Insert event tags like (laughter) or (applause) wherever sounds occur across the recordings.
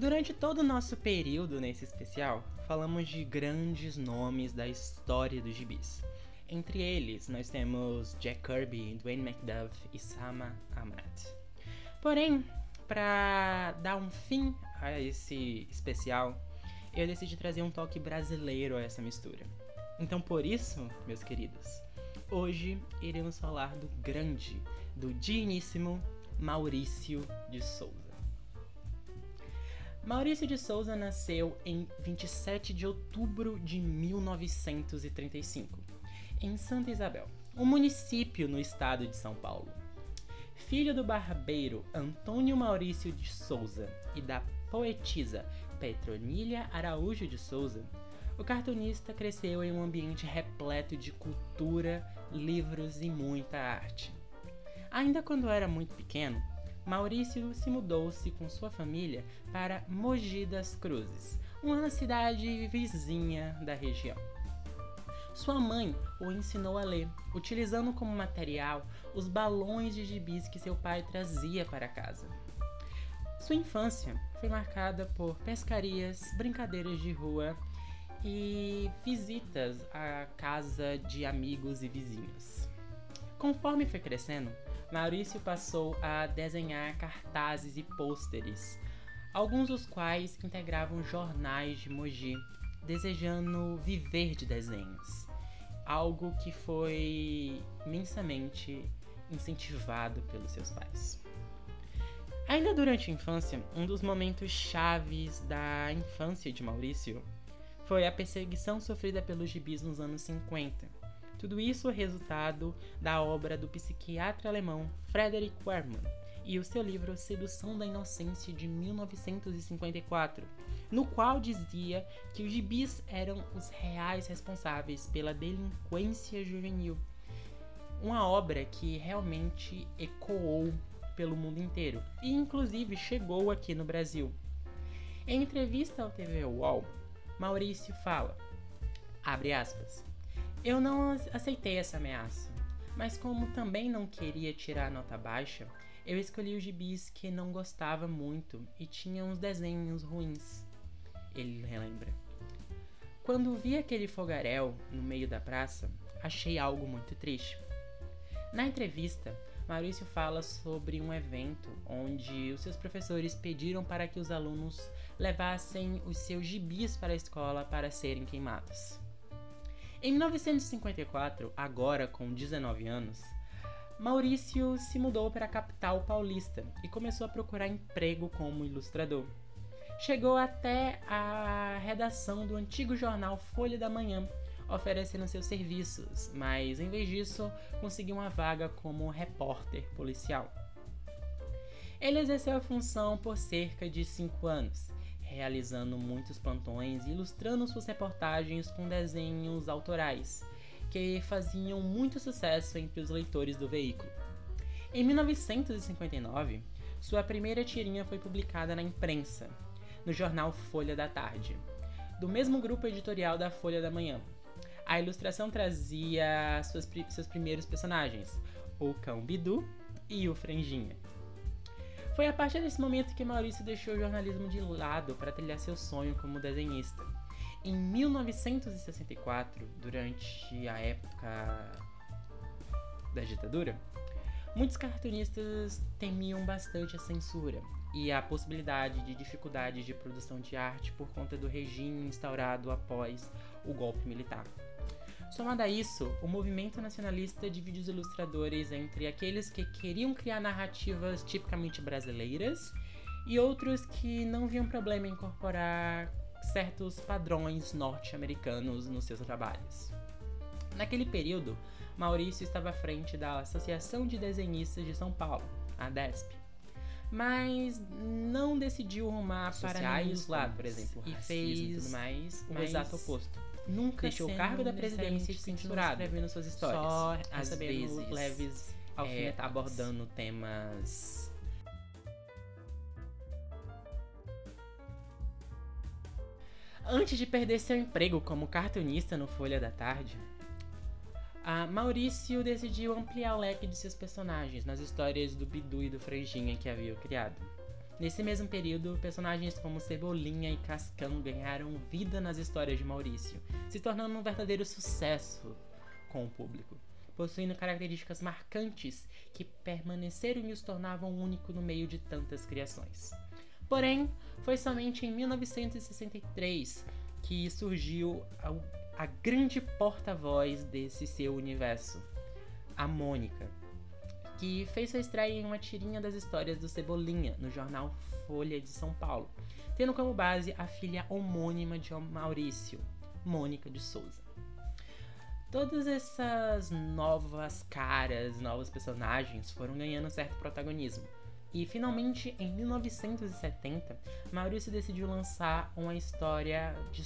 Durante todo o nosso período nesse especial, falamos de grandes nomes da história dos gibis. Entre eles, nós temos Jack Kirby, Dwayne McDuff e Sama Amat. Porém, para dar um fim a esse especial, eu decidi trazer um toque brasileiro a essa mistura. Então, por isso, meus queridos, hoje iremos falar do grande, do digníssimo Maurício de Souza. Maurício de Souza nasceu em 27 de outubro de 1935, em Santa Isabel, um município no estado de São Paulo. Filho do barbeiro Antônio Maurício de Souza e da poetisa Petronília Araújo de Souza, o cartunista cresceu em um ambiente repleto de cultura, livros e muita arte. Ainda quando era muito pequeno, Maurício se mudou-se com sua família para Mogi das Cruzes, uma cidade vizinha da região. Sua mãe o ensinou a ler, utilizando como material os balões de gibis que seu pai trazia para casa. Sua infância foi marcada por pescarias, brincadeiras de rua e visitas à casa de amigos e vizinhos. Conforme foi crescendo, Maurício passou a desenhar cartazes e pôsteres, alguns dos quais integravam jornais de Mogi, desejando viver de desenhos, algo que foi imensamente incentivado pelos seus pais. Ainda durante a infância, um dos momentos chaves da infância de Maurício foi a perseguição sofrida pelos gibis nos anos 50. Tudo isso é resultado da obra do psiquiatra alemão Frederick Werman e o seu livro Sedução da Inocência de 1954, no qual dizia que os gibis eram os reais responsáveis pela delinquência juvenil. Uma obra que realmente ecoou pelo mundo inteiro e inclusive chegou aqui no Brasil. Em entrevista ao TV UOL, Maurício fala, abre aspas, eu não aceitei essa ameaça, mas como também não queria tirar nota baixa, eu escolhi os gibis que não gostava muito e tinham uns desenhos ruins. Ele relembra. Quando vi aquele fogaréu no meio da praça, achei algo muito triste. Na entrevista, Maurício fala sobre um evento onde os seus professores pediram para que os alunos levassem os seus gibis para a escola para serem queimados. Em 1954, agora com 19 anos, Maurício se mudou para a capital paulista e começou a procurar emprego como ilustrador. Chegou até a redação do antigo jornal Folha da Manhã, oferecendo seus serviços, mas em vez disso, conseguiu uma vaga como repórter policial. Ele exerceu a função por cerca de cinco anos, realizando muitos plantões e ilustrando suas reportagens com desenhos autorais, que faziam muito sucesso entre os leitores do veículo. Em 1959, sua primeira tirinha foi publicada na imprensa, no jornal Folha da Tarde, do mesmo grupo editorial da Folha da Manhã, a ilustração trazia suas, seus primeiros personagens, o cão Bidu e o Franjinha. Foi a partir desse momento que Maurício deixou o jornalismo de lado para trilhar seu sonho como desenhista. Em 1964, durante a época da ditadura, muitos cartunistas temiam bastante a censura e a possibilidade de dificuldades de produção de arte por conta do regime instaurado após o golpe militar. Somado a isso, o movimento nacionalista divide os ilustradores entre aqueles que queriam criar narrativas tipicamente brasileiras e outros que não viam problema em incorporar certos padrões norte-americanos nos seus trabalhos. Naquele período, Maurício estava à frente da Associação de Desenhistas de São Paulo, a DESP, mas não decidiu rumar para nenhum lado, por exemplo, e fez e tudo mais, o exato oposto nunca deixou o cargo da presidência censurado, escrevendo suas histórias. Só às vezes leves é, abordando temas Antes de perder seu emprego como cartunista no Folha da Tarde, Maurício decidiu ampliar o leque de seus personagens nas histórias do Bidu e do Frejinha que havia criado. Nesse mesmo período, personagens como Cebolinha e Cascão ganharam vida nas histórias de Maurício, se tornando um verdadeiro sucesso com o público, possuindo características marcantes que permaneceram e os tornavam único no meio de tantas criações. Porém, foi somente em 1963 que surgiu a, a grande porta-voz desse seu universo, a Mônica que fez sua estreia em uma tirinha das histórias do Cebolinha no jornal Folha de São Paulo, tendo como base a filha homônima de Maurício, Mônica de Souza. Todas essas novas caras, novos personagens foram ganhando certo protagonismo. E finalmente, em 1970, Maurício decidiu lançar uma história de,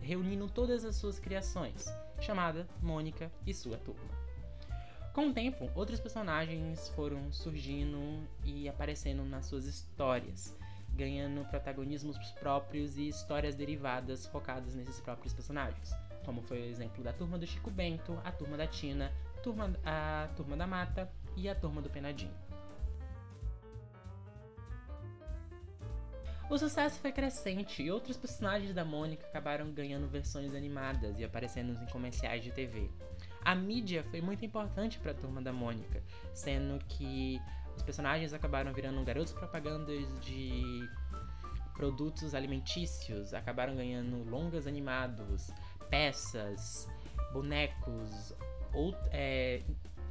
reunindo todas as suas criações, chamada Mônica e sua turma. Com o tempo, outros personagens foram surgindo e aparecendo nas suas histórias, ganhando protagonismos próprios e histórias derivadas focadas nesses próprios personagens, como foi o exemplo da turma do Chico Bento, a turma da Tina, turma, a turma da Mata e a turma do Penadinho. O sucesso foi crescente e outros personagens da Mônica acabaram ganhando versões animadas e aparecendo em comerciais de TV. A mídia foi muito importante para a turma da Mônica, sendo que os personagens acabaram virando garotos propagandas de produtos alimentícios, acabaram ganhando longas animados, peças, bonecos, ou, é,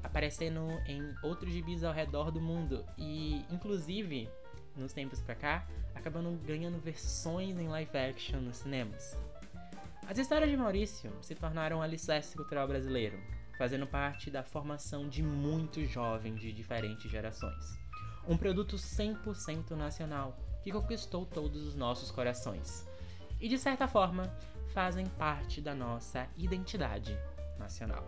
aparecendo em outros gibis ao redor do mundo e, inclusive, nos tempos pra cá, acabando ganhando versões em live action nos cinemas. As histórias de Maurício se tornaram um alicerce cultural brasileiro, fazendo parte da formação de muitos jovens de diferentes gerações. Um produto 100% nacional que conquistou todos os nossos corações. E de certa forma, fazem parte da nossa identidade nacional.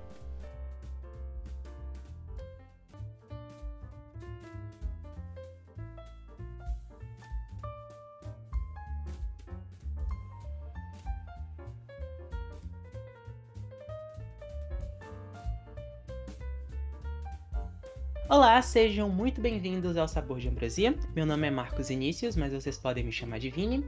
Olá, sejam muito bem-vindos ao Sabor de Ambrosia. Meu nome é Marcos Inícios, mas vocês podem me chamar de Vini.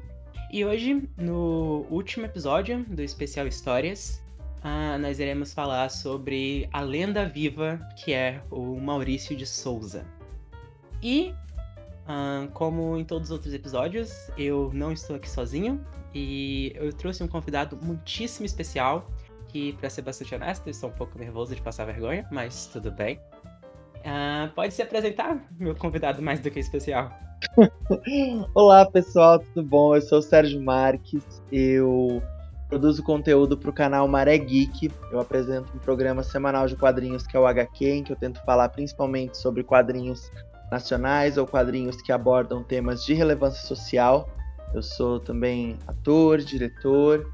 E hoje, no último episódio do especial Histórias, uh, nós iremos falar sobre a lenda viva que é o Maurício de Souza. E, uh, como em todos os outros episódios, eu não estou aqui sozinho e eu trouxe um convidado muitíssimo especial que, para ser bastante honesto, estou um pouco nervoso de passar vergonha, mas tudo bem. Uh, pode se apresentar, meu convidado mais do que especial. (laughs) Olá, pessoal, tudo bom? Eu sou o Sérgio Marques, eu produzo conteúdo para o canal Maré Geek. Eu apresento um programa semanal de quadrinhos que é o HQ, em que eu tento falar principalmente sobre quadrinhos nacionais ou quadrinhos que abordam temas de relevância social. Eu sou também ator, diretor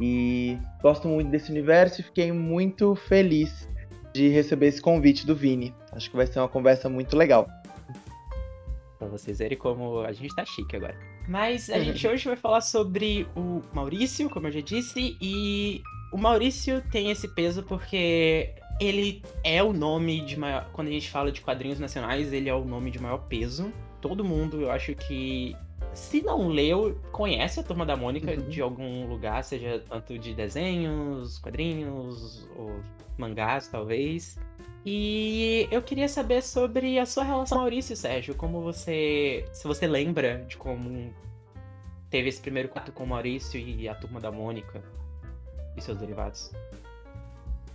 e gosto muito desse universo e fiquei muito feliz de receber esse convite do Vini. Acho que vai ser uma conversa muito legal. Pra vocês verem como a gente tá chique agora. Mas a gente (laughs) hoje vai falar sobre o Maurício, como eu já disse, e o Maurício tem esse peso porque ele é o nome de maior. Quando a gente fala de quadrinhos nacionais, ele é o nome de maior peso. Todo mundo, eu acho que. Se não leu, conhece a Turma da Mônica uhum. de algum lugar, seja tanto de desenhos, quadrinhos, ou mangás, talvez. E eu queria saber sobre a sua relação com Maurício, Sérgio. Como você. Se você lembra de como teve esse primeiro contato com o Maurício e a turma da Mônica e seus derivados.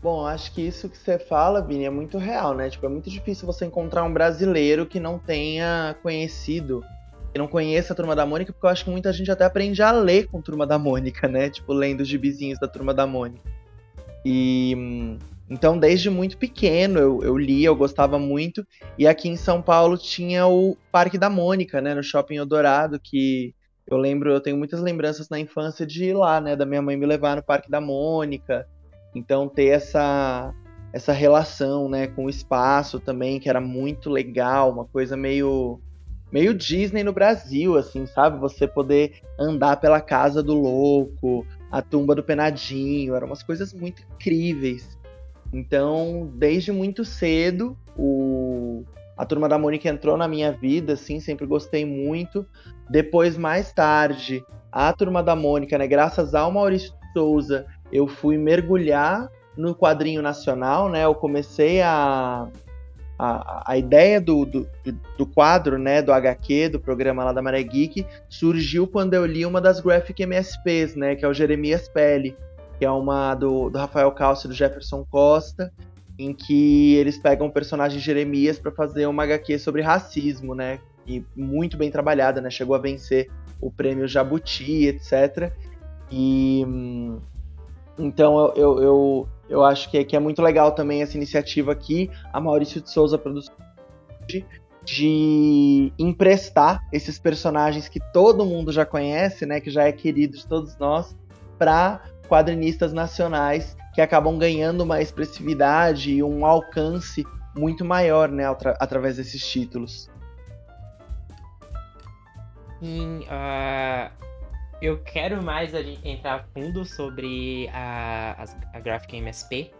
Bom, acho que isso que você fala, Vini, é muito real, né? Tipo, é muito difícil você encontrar um brasileiro que não tenha conhecido, que não conheça a Turma da Mônica, porque eu acho que muita gente até aprende a ler com a Turma da Mônica, né? Tipo, lendo os gibizinhos da Turma da Mônica. E hum, então, desde muito pequeno, eu, eu li, eu gostava muito. E aqui em São Paulo tinha o Parque da Mônica, né, no Shopping Eldorado, que eu lembro, eu tenho muitas lembranças na infância de ir lá, né, da minha mãe me levar no Parque da Mônica. Então, ter essa essa relação, né, com o espaço também, que era muito legal, uma coisa meio meio Disney no Brasil, assim, sabe? Você poder andar pela casa do louco, a tumba do penadinho, eram umas coisas muito incríveis. Então, desde muito cedo, o, a Turma da Mônica entrou na minha vida, assim, sempre gostei muito. Depois, mais tarde, a Turma da Mônica, né, graças ao Maurício Souza, eu fui mergulhar no quadrinho nacional, né? Eu comecei a. A, a ideia do, do, do quadro, né, do HQ, do programa lá da Maré Geek, surgiu quando eu li uma das Graphic MSPs, né, que é o Jeremias Pele, que é uma do, do Rafael Calcio e do Jefferson Costa, em que eles pegam o personagem Jeremias para fazer uma HQ sobre racismo, né? E muito bem trabalhada, né? Chegou a vencer o prêmio Jabuti, etc. E então eu, eu, eu acho que, que é muito legal também essa iniciativa aqui, a Maurício de Souza Produções, de emprestar esses personagens que todo mundo já conhece, né? Que já é querido de todos nós, para quadrinistas nacionais que acabam ganhando uma expressividade e um alcance muito maior, né, através desses títulos. Sim, uh, eu quero mais entrar a fundo sobre a, a, a Graphic MSP,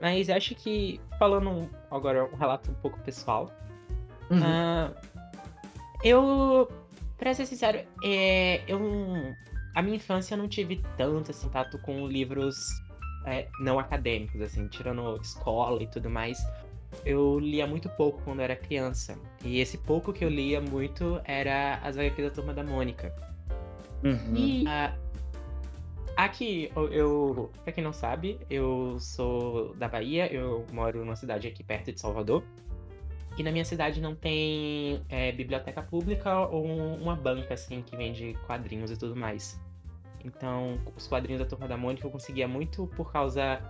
mas acho que, falando agora um relato um pouco pessoal, uhum. uh, eu, pra ser sincero, é, eu a minha infância eu não tive tanto assim, contato com livros é, não acadêmicos, assim, tirando escola e tudo mais. Eu lia muito pouco quando eu era criança. E esse pouco que eu lia muito era as HQs da Turma da Mônica. Uhum. E uh, aqui, eu, eu, pra quem não sabe, eu sou da Bahia, eu moro numa cidade aqui perto de Salvador. E na minha cidade não tem é, biblioteca pública ou uma banca, assim, que vende quadrinhos e tudo mais. Então, os quadrinhos da Turma da Mônica eu conseguia muito por causa.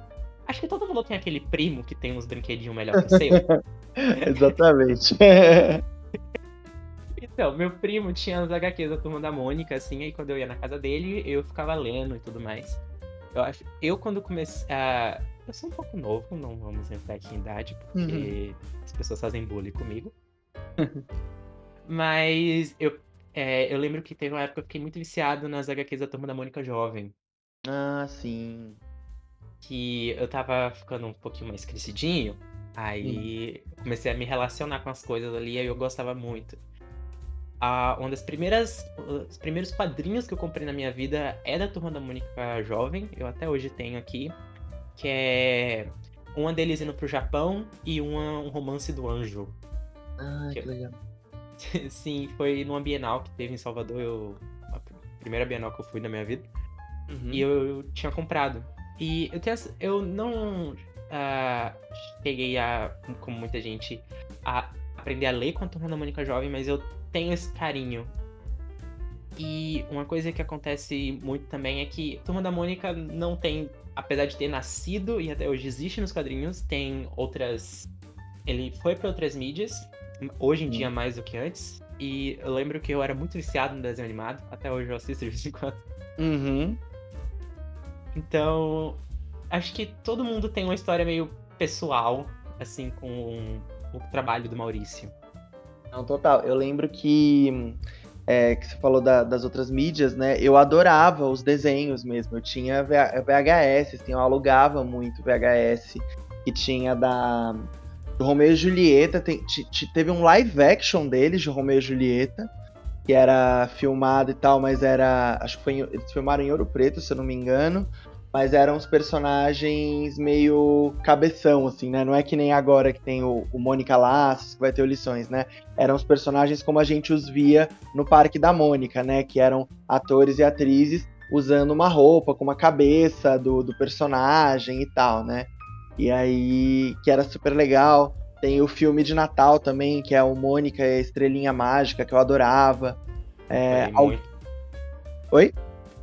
Acho que todo mundo tem aquele primo que tem uns brinquedinhos melhor que o seu. (laughs) Exatamente. (laughs) então, meu primo tinha as HQs da Turma da Mônica, assim, aí quando eu ia na casa dele, eu ficava lendo e tudo mais. Eu acho. Eu, quando comecei. Uh, eu sou um pouco novo, não vamos entrar aqui em idade, porque uhum. as pessoas fazem bullying comigo. (laughs) Mas eu é, eu lembro que teve uma época que eu fiquei muito viciado nas HQs da Turma da Mônica Jovem. Ah, sim. Que eu tava ficando um pouquinho mais crescidinho. Aí hum. comecei a me relacionar com as coisas ali e eu gostava muito. Ah, uma das primeiras. Os primeiros quadrinhos que eu comprei na minha vida é da Turma da Mônica Jovem. Eu até hoje tenho aqui. Que é uma deles indo pro Japão e uma, um romance do anjo. Ah, que, que legal. (laughs) Sim, foi numa Bienal que teve em Salvador, eu, a primeira Bienal que eu fui na minha vida. Uhum. E eu, eu, tinha comprado. E eu, tenho, eu não uh, cheguei a, como muita gente, a aprender a ler com a Turma da Mônica Jovem, mas eu tenho esse carinho. E uma coisa que acontece muito também é que Turma da Mônica não tem, apesar de ter nascido e até hoje existe nos quadrinhos, tem outras. Ele foi para outras mídias, Hoje em dia, mais do que antes. E eu lembro que eu era muito viciado no desenho animado. Até hoje eu assisto de vez em quando. Uhum. Então, acho que todo mundo tem uma história meio pessoal, assim, com o trabalho do Maurício. Não, total. Eu lembro que, é, que você falou da, das outras mídias, né? Eu adorava os desenhos mesmo. Eu tinha VHS, assim, eu alugava muito VHS. Que tinha da do Romeu e Julieta. Tem, teve um live action deles, de Romeu e Julieta, que era filmado e tal, mas era. Acho que foi. Eles filmaram em Ouro Preto, se eu não me engano. Mas eram os personagens meio cabeção, assim, né? Não é que nem agora que tem o, o Mônica Laços, que vai ter o Lições, né? Eram os personagens como a gente os via no Parque da Mônica, né? Que eram atores e atrizes usando uma roupa com uma cabeça do, do personagem e tal, né? E aí, que era super legal. Tem o filme de Natal também, que é o Mônica e a Estrelinha Mágica, que eu adorava. É, al... Oi?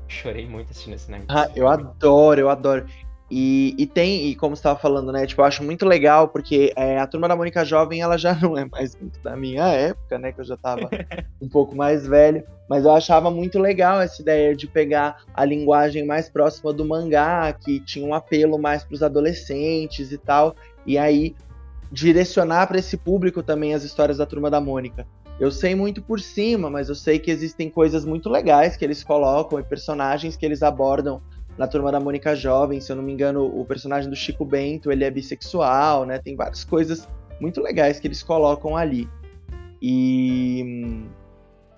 Chorei muito assistindo esse negócio. Ah, eu adoro, eu adoro. E, e tem, e como você estava falando, né? Tipo, eu acho muito legal, porque é, a turma da Mônica Jovem, ela já (laughs) não é mais muito da minha época, né? Que eu já estava (laughs) um pouco mais velho. Mas eu achava muito legal essa ideia de pegar a linguagem mais próxima do mangá, que tinha um apelo mais para os adolescentes e tal. E aí direcionar para esse público também as histórias da Turma da Mônica. Eu sei muito por cima, mas eu sei que existem coisas muito legais que eles colocam e personagens que eles abordam na Turma da Mônica Jovem. Se eu não me engano, o personagem do Chico Bento, ele é bissexual, né? Tem várias coisas muito legais que eles colocam ali. E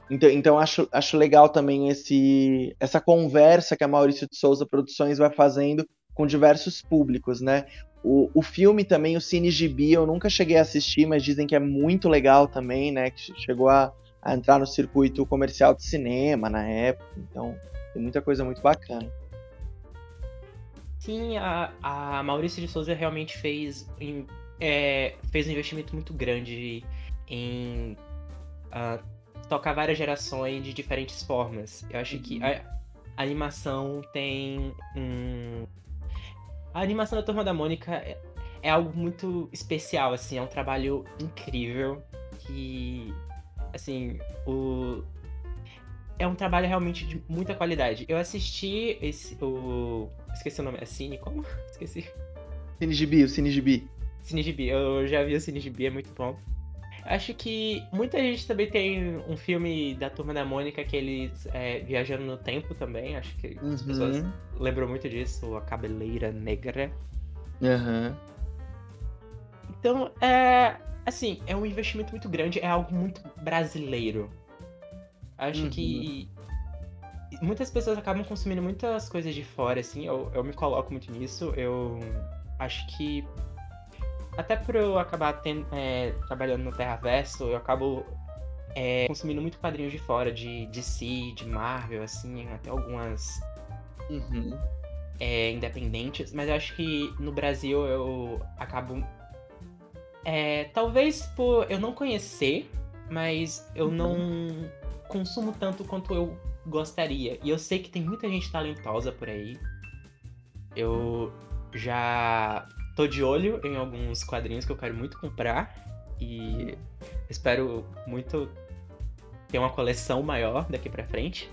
então, então acho, acho legal também esse, essa conversa que a Maurício de Souza Produções vai fazendo com diversos públicos, né? O, o filme também, o Cine Gibi, eu nunca cheguei a assistir, mas dizem que é muito legal também, né? Que chegou a, a entrar no circuito comercial de cinema na época. Então, tem muita coisa muito bacana. Sim, a, a Maurício de Souza realmente fez, em, é, fez um investimento muito grande em uh, tocar várias gerações de diferentes formas. Eu acho que uhum. a, a animação tem um. A animação da Turma da Mônica é, é algo muito especial, assim, é um trabalho incrível que, assim, o, é um trabalho realmente de muita qualidade. Eu assisti esse. O. Esqueci o nome. É Cine? Como? (laughs) Esqueci. Cine Gibi, o Cine Gibi. Cine Gibi. Eu já vi o Cine Gibi, é muito bom. Acho que muita gente também tem um filme da Turma da Mônica que eles é, viajando no tempo também. Acho que uhum. as pessoas lembram muito disso, a Cabeleira Negra. Uhum. Então, é. Assim, é um investimento muito grande, é algo muito brasileiro. Acho uhum. que muitas pessoas acabam consumindo muitas coisas de fora, assim, eu, eu me coloco muito nisso. Eu acho que até por eu acabar tendo, é, trabalhando no Terraverso, eu acabo é, consumindo muito quadrinhos de fora, de DC, de Marvel, assim, até algumas uhum. é, independentes, mas eu acho que no Brasil eu acabo. É, talvez por eu não conhecer, mas eu uhum. não consumo tanto quanto eu gostaria. E eu sei que tem muita gente talentosa por aí. Eu já tô de olho em alguns quadrinhos que eu quero muito comprar. E espero muito ter uma coleção maior daqui pra frente.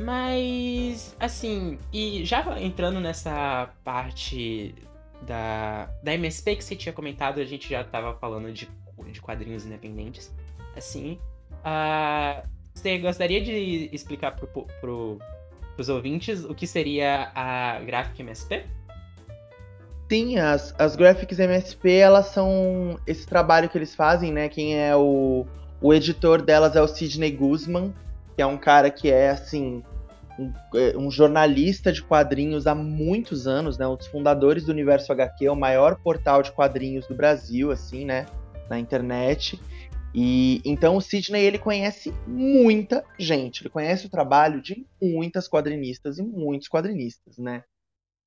Mas, assim, e já entrando nessa parte da, da MSP que você tinha comentado, a gente já tava falando de, de quadrinhos independentes. Assim, Uh, você gostaria de explicar para pro, os ouvintes o que seria a Graphic MSP? Sim, as, as Graphics MSP, elas são esse trabalho que eles fazem, né? Quem é o, o editor delas é o Sidney Guzman, que é um cara que é, assim, um, é, um, jornalista de quadrinhos há muitos anos, né? Um dos fundadores do Universo HQ, o maior portal de quadrinhos do Brasil, assim, né? Na internet. E então o Sidney ele conhece muita gente, ele conhece o trabalho de muitas quadrinistas e muitos quadrinistas, né?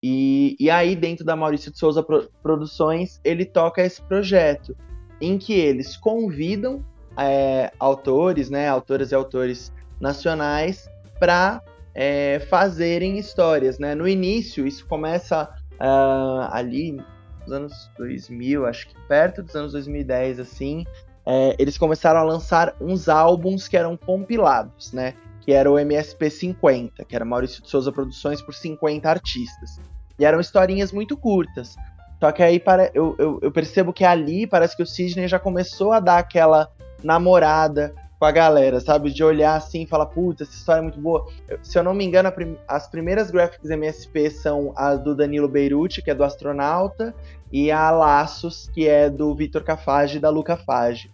E, e aí dentro da Maurício de Souza Produções ele toca esse projeto em que eles convidam é, autores, né, autoras e autores nacionais para é, fazerem histórias, né? No início isso começa uh, ali nos anos 2000, acho que perto dos anos 2010 assim é, eles começaram a lançar uns álbuns que eram compilados, né? Que era o MSP 50, que era Maurício de Souza Produções por 50 artistas. E eram historinhas muito curtas. Só que aí para, eu, eu, eu percebo que ali parece que o Sidney já começou a dar aquela namorada com a galera, sabe? De olhar assim e falar, putz, essa história é muito boa. Se eu não me engano, as primeiras graphics MSP são as do Danilo Beirute, que é do astronauta, e a Laços, que é do Vitor Cafage e da Luca Fage.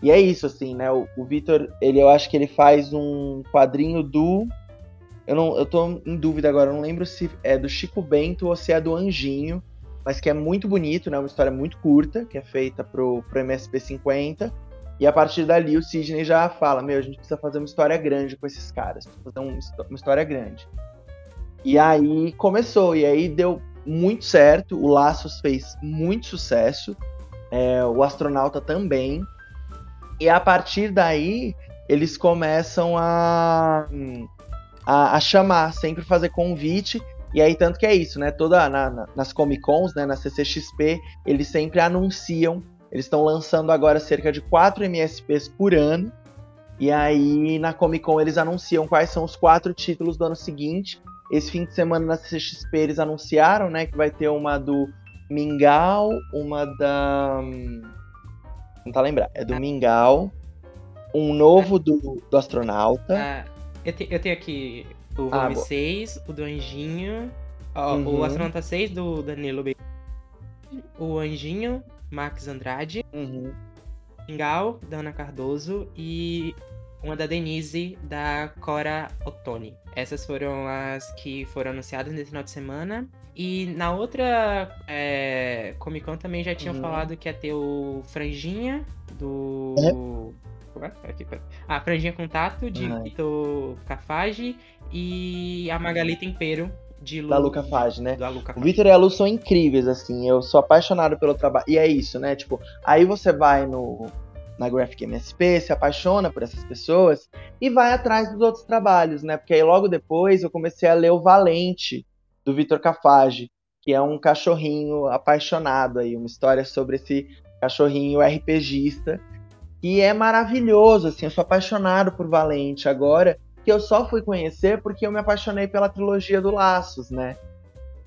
E é isso, assim, né? O, o Vitor, ele, eu acho que ele faz um quadrinho do. Eu, não, eu tô em dúvida agora, eu não lembro se é do Chico Bento ou se é do Anjinho, mas que é muito bonito, né? Uma história muito curta, que é feita pro, pro MSP 50. E a partir dali o Sidney já fala: Meu, a gente precisa fazer uma história grande com esses caras, fazer um, uma história grande. E aí começou, e aí deu muito certo. O Laços fez muito sucesso, é, o Astronauta também. E a partir daí eles começam a, a, a chamar, sempre fazer convite. E aí, tanto que é isso, né? Toda na, na, nas Comic Cons, né? Na CCXP, eles sempre anunciam eles estão lançando agora cerca de 4 MSPs por ano. E aí, na Comic Con, eles anunciam quais são os quatro títulos do ano seguinte. Esse fim de semana na CXP eles anunciaram, né, que vai ter uma do Mingau, uma da. Não tá lembrar. É do Mingau, um novo do, do astronauta. Eu, te, eu tenho aqui o ah, volume ah, 6, o do Anjinho. Ó, uhum. O Astronauta 6 do Danilo B. O Anjinho, Max Andrade, Uhum. Gal, da Ana Cardoso e uma da Denise, da Cora Ottoni. Essas foram as que foram anunciadas nesse final de semana. E na outra é, Comic Con também já tinham Uhum. falado que ia ter o Franjinha, do. É. Como é? Aqui, pera. Ah, Franjinha Contato, de. Vitor Cafage. E a Magali Tempero, de Lu. Da Luca Fage, né? Da Luca O Fage. Vitor e a Lu são incríveis, assim. Eu sou apaixonado pelo trabalho. E é isso, né? Tipo, aí você vai no na Graphic MSP, se apaixona por essas pessoas e vai atrás dos outros trabalhos, né? Porque aí logo depois eu comecei a ler o Valente, do Vitor Cafage, que é um cachorrinho apaixonado aí, uma história sobre esse cachorrinho RPGista, que é maravilhoso, assim, eu sou apaixonado por Valente agora, que eu só fui conhecer porque eu me apaixonei pela trilogia do Laços, né?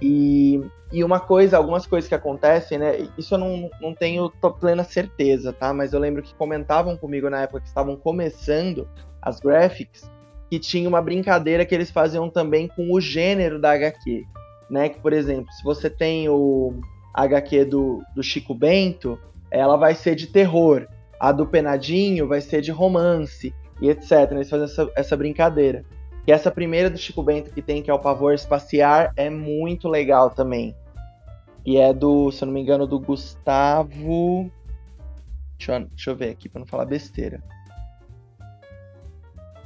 E, e uma coisa, algumas coisas que acontecem, né? Isso eu não, não tenho plena certeza, tá? Mas eu lembro que comentavam comigo na época que estavam começando as graphics, que tinha uma brincadeira que eles faziam também com o gênero da HQ, né? Que, por exemplo, se você tem o HQ do, do Chico Bento, ela vai ser de terror. A do Penadinho vai ser de romance e etc. Eles fazem essa, essa brincadeira. E essa primeira do Chico Bento que tem, que é o Pavor Espaciar, é muito legal também. E é do, se eu não me engano, do Gustavo. Deixa eu, deixa eu ver aqui pra não falar besteira.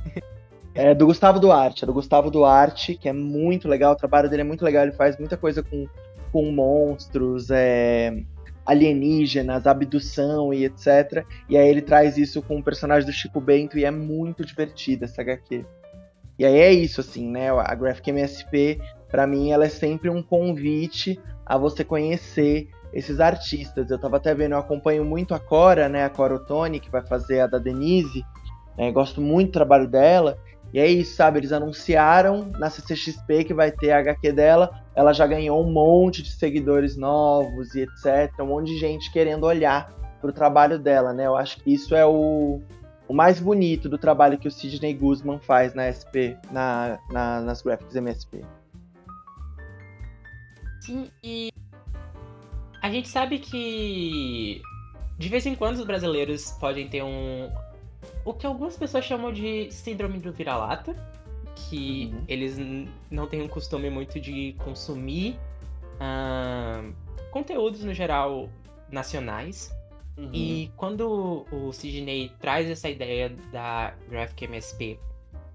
(laughs) É do Gustavo Duarte, é do Gustavo Duarte, que é muito legal, o trabalho dele é muito legal, ele faz muita coisa com, com monstros, é, alienígenas, abdução e etc. E aí ele traz isso com o personagem do Chico Bento e é muito divertida essa HQ. E aí é isso, assim, né? A Graphic MSP, pra mim, ela é sempre um convite a você conhecer esses artistas. Eu tava até vendo, eu acompanho muito a Cora, né? A Cora Ottoni, que vai fazer a da Denise. né, gosto muito do trabalho dela. E é isso, sabe? Eles anunciaram na CCXP que vai ter a HQ dela. Ela já ganhou um monte de seguidores novos e etc. Um monte de gente querendo olhar pro trabalho dela, né? Eu acho que isso é o, o mais bonito do trabalho que o Sidney Guzman faz na SP, na, na- nas graphics MSP. Sim, e a gente sabe que de vez em quando os brasileiros podem ter um. O que algumas pessoas chamam de síndrome do vira-lata, que Uhum. eles não têm um costume muito de consumir ah, conteúdos no geral nacionais. E quando o Sidney traz essa ideia da Graphic MSP,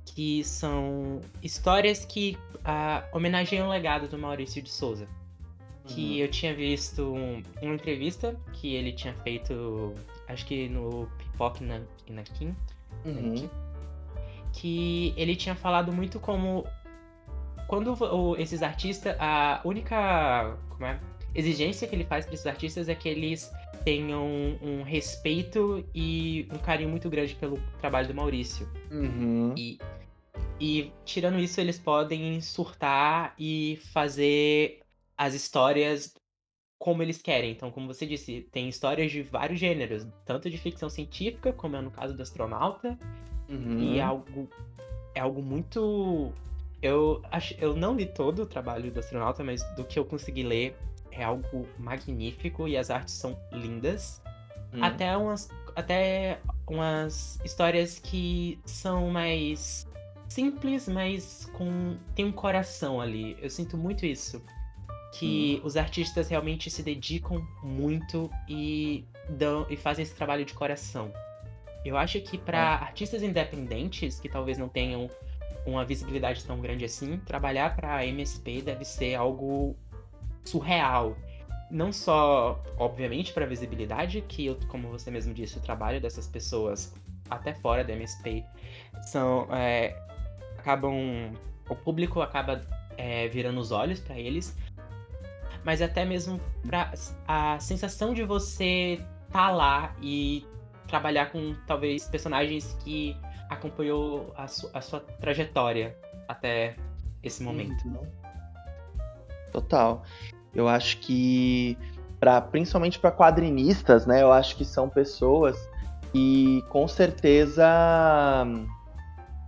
que são histórias que ah, homenageiam o legado do Maurício de Souza. Que eu tinha visto um- uma entrevista que ele tinha feito, acho que no Pipoque na, na Kim, Uhum. que ele tinha falado muito como quando o- esses artistas, a única é, exigência que ele faz para esses artistas é que eles tenham um respeito e um carinho muito grande pelo trabalho do Maurício. Uhum. E, e tirando isso, eles podem surtar e fazer as histórias como eles querem. Então, como você disse, tem histórias de vários gêneros, tanto de ficção científica, como é no caso do astronauta, Uhum. e é algo, é algo muito. Eu, acho, eu não li todo o trabalho do astronauta, mas do que eu consegui ler é algo magnífico e as artes são lindas. Uhum. Até umas, até umas histórias que são mais simples, mas com tem um coração ali. Eu sinto muito isso. Que os artistas realmente se dedicam muito e dão e fazem esse trabalho de coração. Eu acho que para artistas independentes que talvez não tenham uma visibilidade tão grande assim, trabalhar para MSP deve ser algo surreal. Não só, obviamente, para visibilidade, que eu, como você mesmo disse, o trabalho dessas pessoas até fora da MSP são é, acabam o público acaba é, virando os olhos para eles, mas até mesmo para a sensação de você tá lá e trabalhar com talvez personagens que acompanhou a, su- a sua trajetória até esse momento. Uhum. Total. Eu acho que, pra, principalmente para quadrinistas, né? Eu acho que são pessoas que com certeza.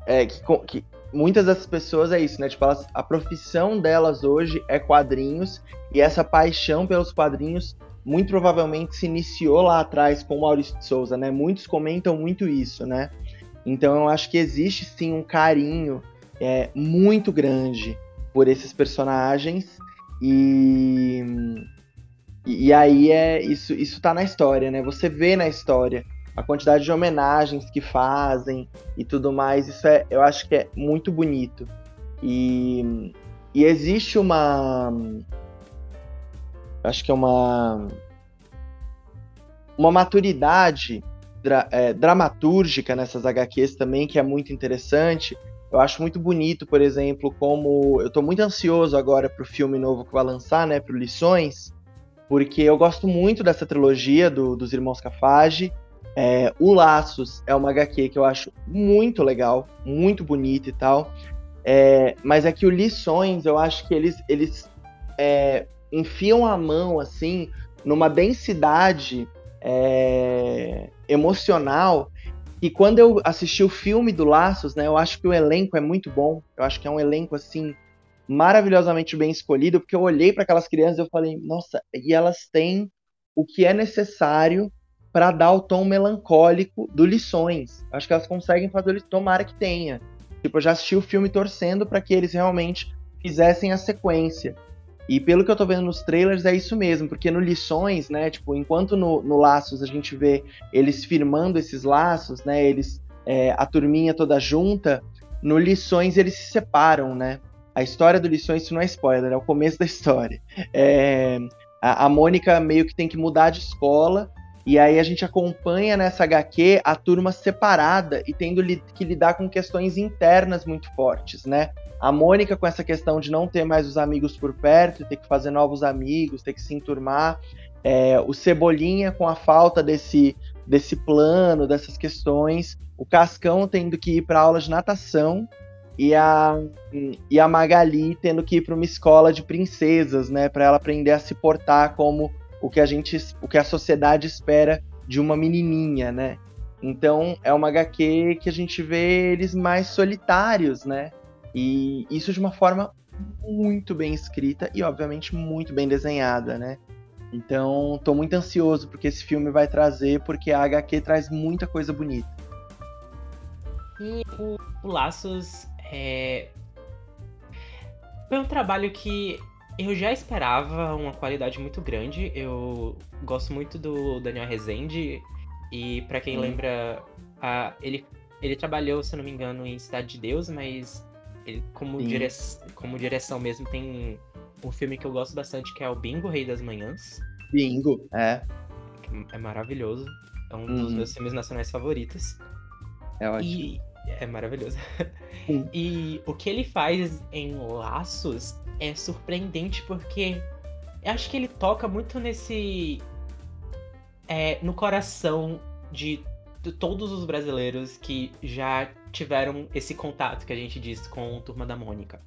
É, que, que muitas dessas pessoas é isso, né? Tipo, elas, a profissão delas hoje é quadrinhos e essa paixão pelos quadrinhos muito provavelmente se iniciou lá atrás com o Maurício de Souza, né? Muitos comentam muito isso, né? Então eu acho que existe sim um carinho é, muito grande por esses personagens e e, aí é isso isso tá na história, né? Você vê na história a quantidade de homenagens que fazem e tudo mais. Isso é, eu acho que é muito bonito. E, e existe uma acho que é uma uma maturidade dra, é, dramatúrgica nessas HQs também que é muito interessante. Eu acho muito bonito, por exemplo, como eu estou muito ansioso agora para o filme novo que vai lançar, né, para Lições, porque eu gosto muito dessa trilogia do, dos Irmãos Cafage. É, o Laços é uma HQ que eu acho muito legal, muito bonita e tal. É, mas é que o Lições, eu acho que eles, eles é, enfiam a mão assim numa densidade é, emocional e quando eu assisti o filme do Laços, né, eu acho que o elenco é muito bom. Eu acho que é um elenco assim maravilhosamente bem escolhido, porque eu olhei para aquelas crianças e eu falei, nossa, e elas têm o que é necessário para dar o tom melancólico do Lições. Acho que elas conseguem fazer isso, tomara que tenha. Tipo, eu já assisti o filme torcendo para que eles realmente fizessem a sequência. E pelo que eu tô vendo nos trailers, é isso mesmo, porque no Lições, né, tipo, enquanto no, no Laços a gente vê eles firmando esses laços, né, eles, é, a turminha toda junta, no Lições eles se separam, né. A história do Lições, isso não é spoiler, é o começo da história. É, a, a Mônica meio que tem que mudar de escola, e aí a gente acompanha nessa HQ a turma separada e tendo que lidar com questões internas muito fortes, né? A Mônica com essa questão de não ter mais os amigos por perto, ter que fazer novos amigos, ter que se enturmar. É, o Cebolinha com a falta desse, desse plano, dessas questões. O Cascão tendo que ir para aula de natação e a, e a Magali tendo que ir para uma escola de princesas, né, para ela aprender a se portar como o que a gente, o que a sociedade espera de uma menininha, né? Então é uma HQ que a gente vê eles mais solitários, né? E isso de uma forma muito bem escrita e, obviamente, muito bem desenhada, né? Então, tô muito ansioso porque esse filme vai trazer, porque a HQ traz muita coisa bonita. E o, o Laços é... foi um trabalho que eu já esperava uma qualidade muito grande. Eu gosto muito do Daniel Rezende e para quem hum. lembra, a, ele ele trabalhou, se não me engano, em Cidade de Deus, mas ele, como, dire... como direção mesmo, tem um filme que eu gosto bastante, que é o Bingo, Rei das Manhãs. Bingo, é. É maravilhoso. É um dos uhum. meus filmes nacionais favoritos. É ótimo. E é maravilhoso. Uhum. E o que ele faz em Laços é surpreendente porque eu acho que ele toca muito nesse. É, no coração de, todos os brasileiros que já tiveram esse contato que a gente disse com Turma da Mônica.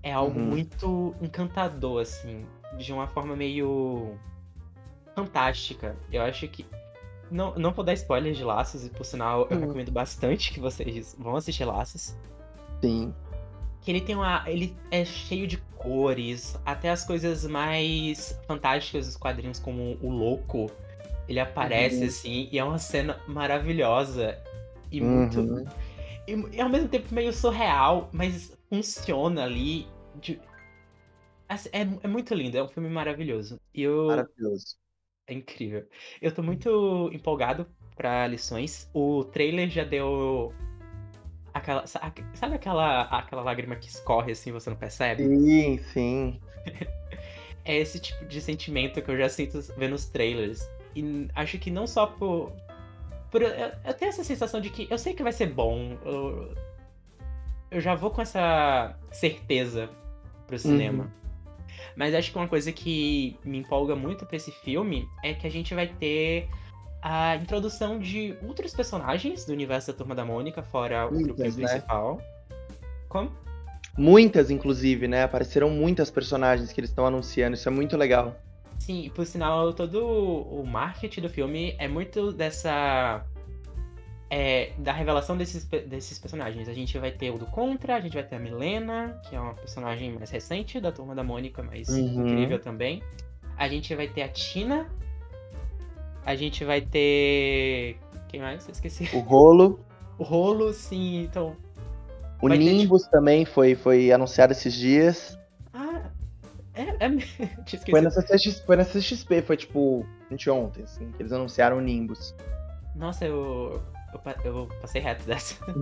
É algo uhum. muito encantador, assim, de uma forma meio fantástica. Eu acho que. Não, não vou dar spoilers de Laços, e por sinal eu uhum. recomendo bastante que vocês vão assistir Laços. Sim. Que ele tem uma. Ele é cheio de cores, até as coisas mais fantásticas dos quadrinhos, como o Louco. Ele aparece uhum. assim, e é uma cena maravilhosa. E muito. Uhum. E, e, ao mesmo tempo meio surreal, mas funciona ali. De... Assim, é, é muito lindo, é um filme maravilhoso. Eu... Maravilhoso. É incrível. Eu tô muito empolgado para lições. O trailer já deu aquela sabe aquela aquela lágrima que escorre assim, você não percebe? Sim, sim. (laughs) é esse tipo de sentimento que eu já sinto vendo os trailers. E acho que não só por por, eu, eu, tenho essa sensação de que eu sei que vai ser bom. Eu, eu já vou com essa certeza pro cinema. Uhum. Mas acho que uma coisa que me empolga muito para esse filme é que a gente vai ter a introdução de outros personagens do universo da Turma da Mônica, fora muitas, o grupo né? principal. Como? Muitas, inclusive, né? Apareceram muitas personagens que eles estão anunciando, isso é muito legal. Sim, por sinal, todo o marketing do filme é muito dessa. É, da revelação desses, desses personagens. A gente vai ter o do Contra, a gente vai ter a Milena, que é uma personagem mais recente da turma da Mônica, mas uhum. incrível também. A gente vai ter a Tina. A gente vai ter. Quem mais? Eu esqueci. O Rolo. (laughs) O Rolo, sim, então. O Vai ter, Nimbus também foi, foi anunciado esses dias. Ah, é. é... (laughs) Foi na, CCXP, foi na CXP, foi tipo anteontem, assim, que eles anunciaram o Nimbus. Nossa, eu, eu, pa- eu passei reto dessa. (laughs)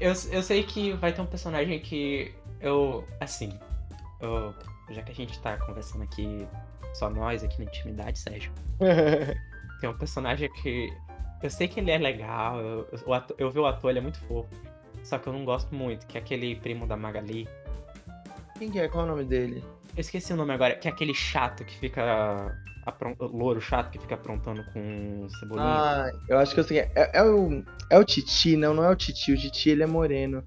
Eu, eu sei que vai ter um personagem que eu. Assim. Eu, já que a gente tá conversando aqui, só nós aqui na intimidade, Sérgio. (laughs) Tem um personagem que. Eu sei que ele é legal, eu, ato- eu vi o ator, ele é muito fofo. Só que eu não gosto muito, que é aquele primo da Magali. Quem que é? Qual é o nome dele? Eu esqueci o nome agora, que é aquele chato que fica. Louro chato que fica aprontando com cebolinha. Ah, eu acho que eu sei. quem É, é o, é o Titi, não, não é o Titi. O Titi ele é moreno.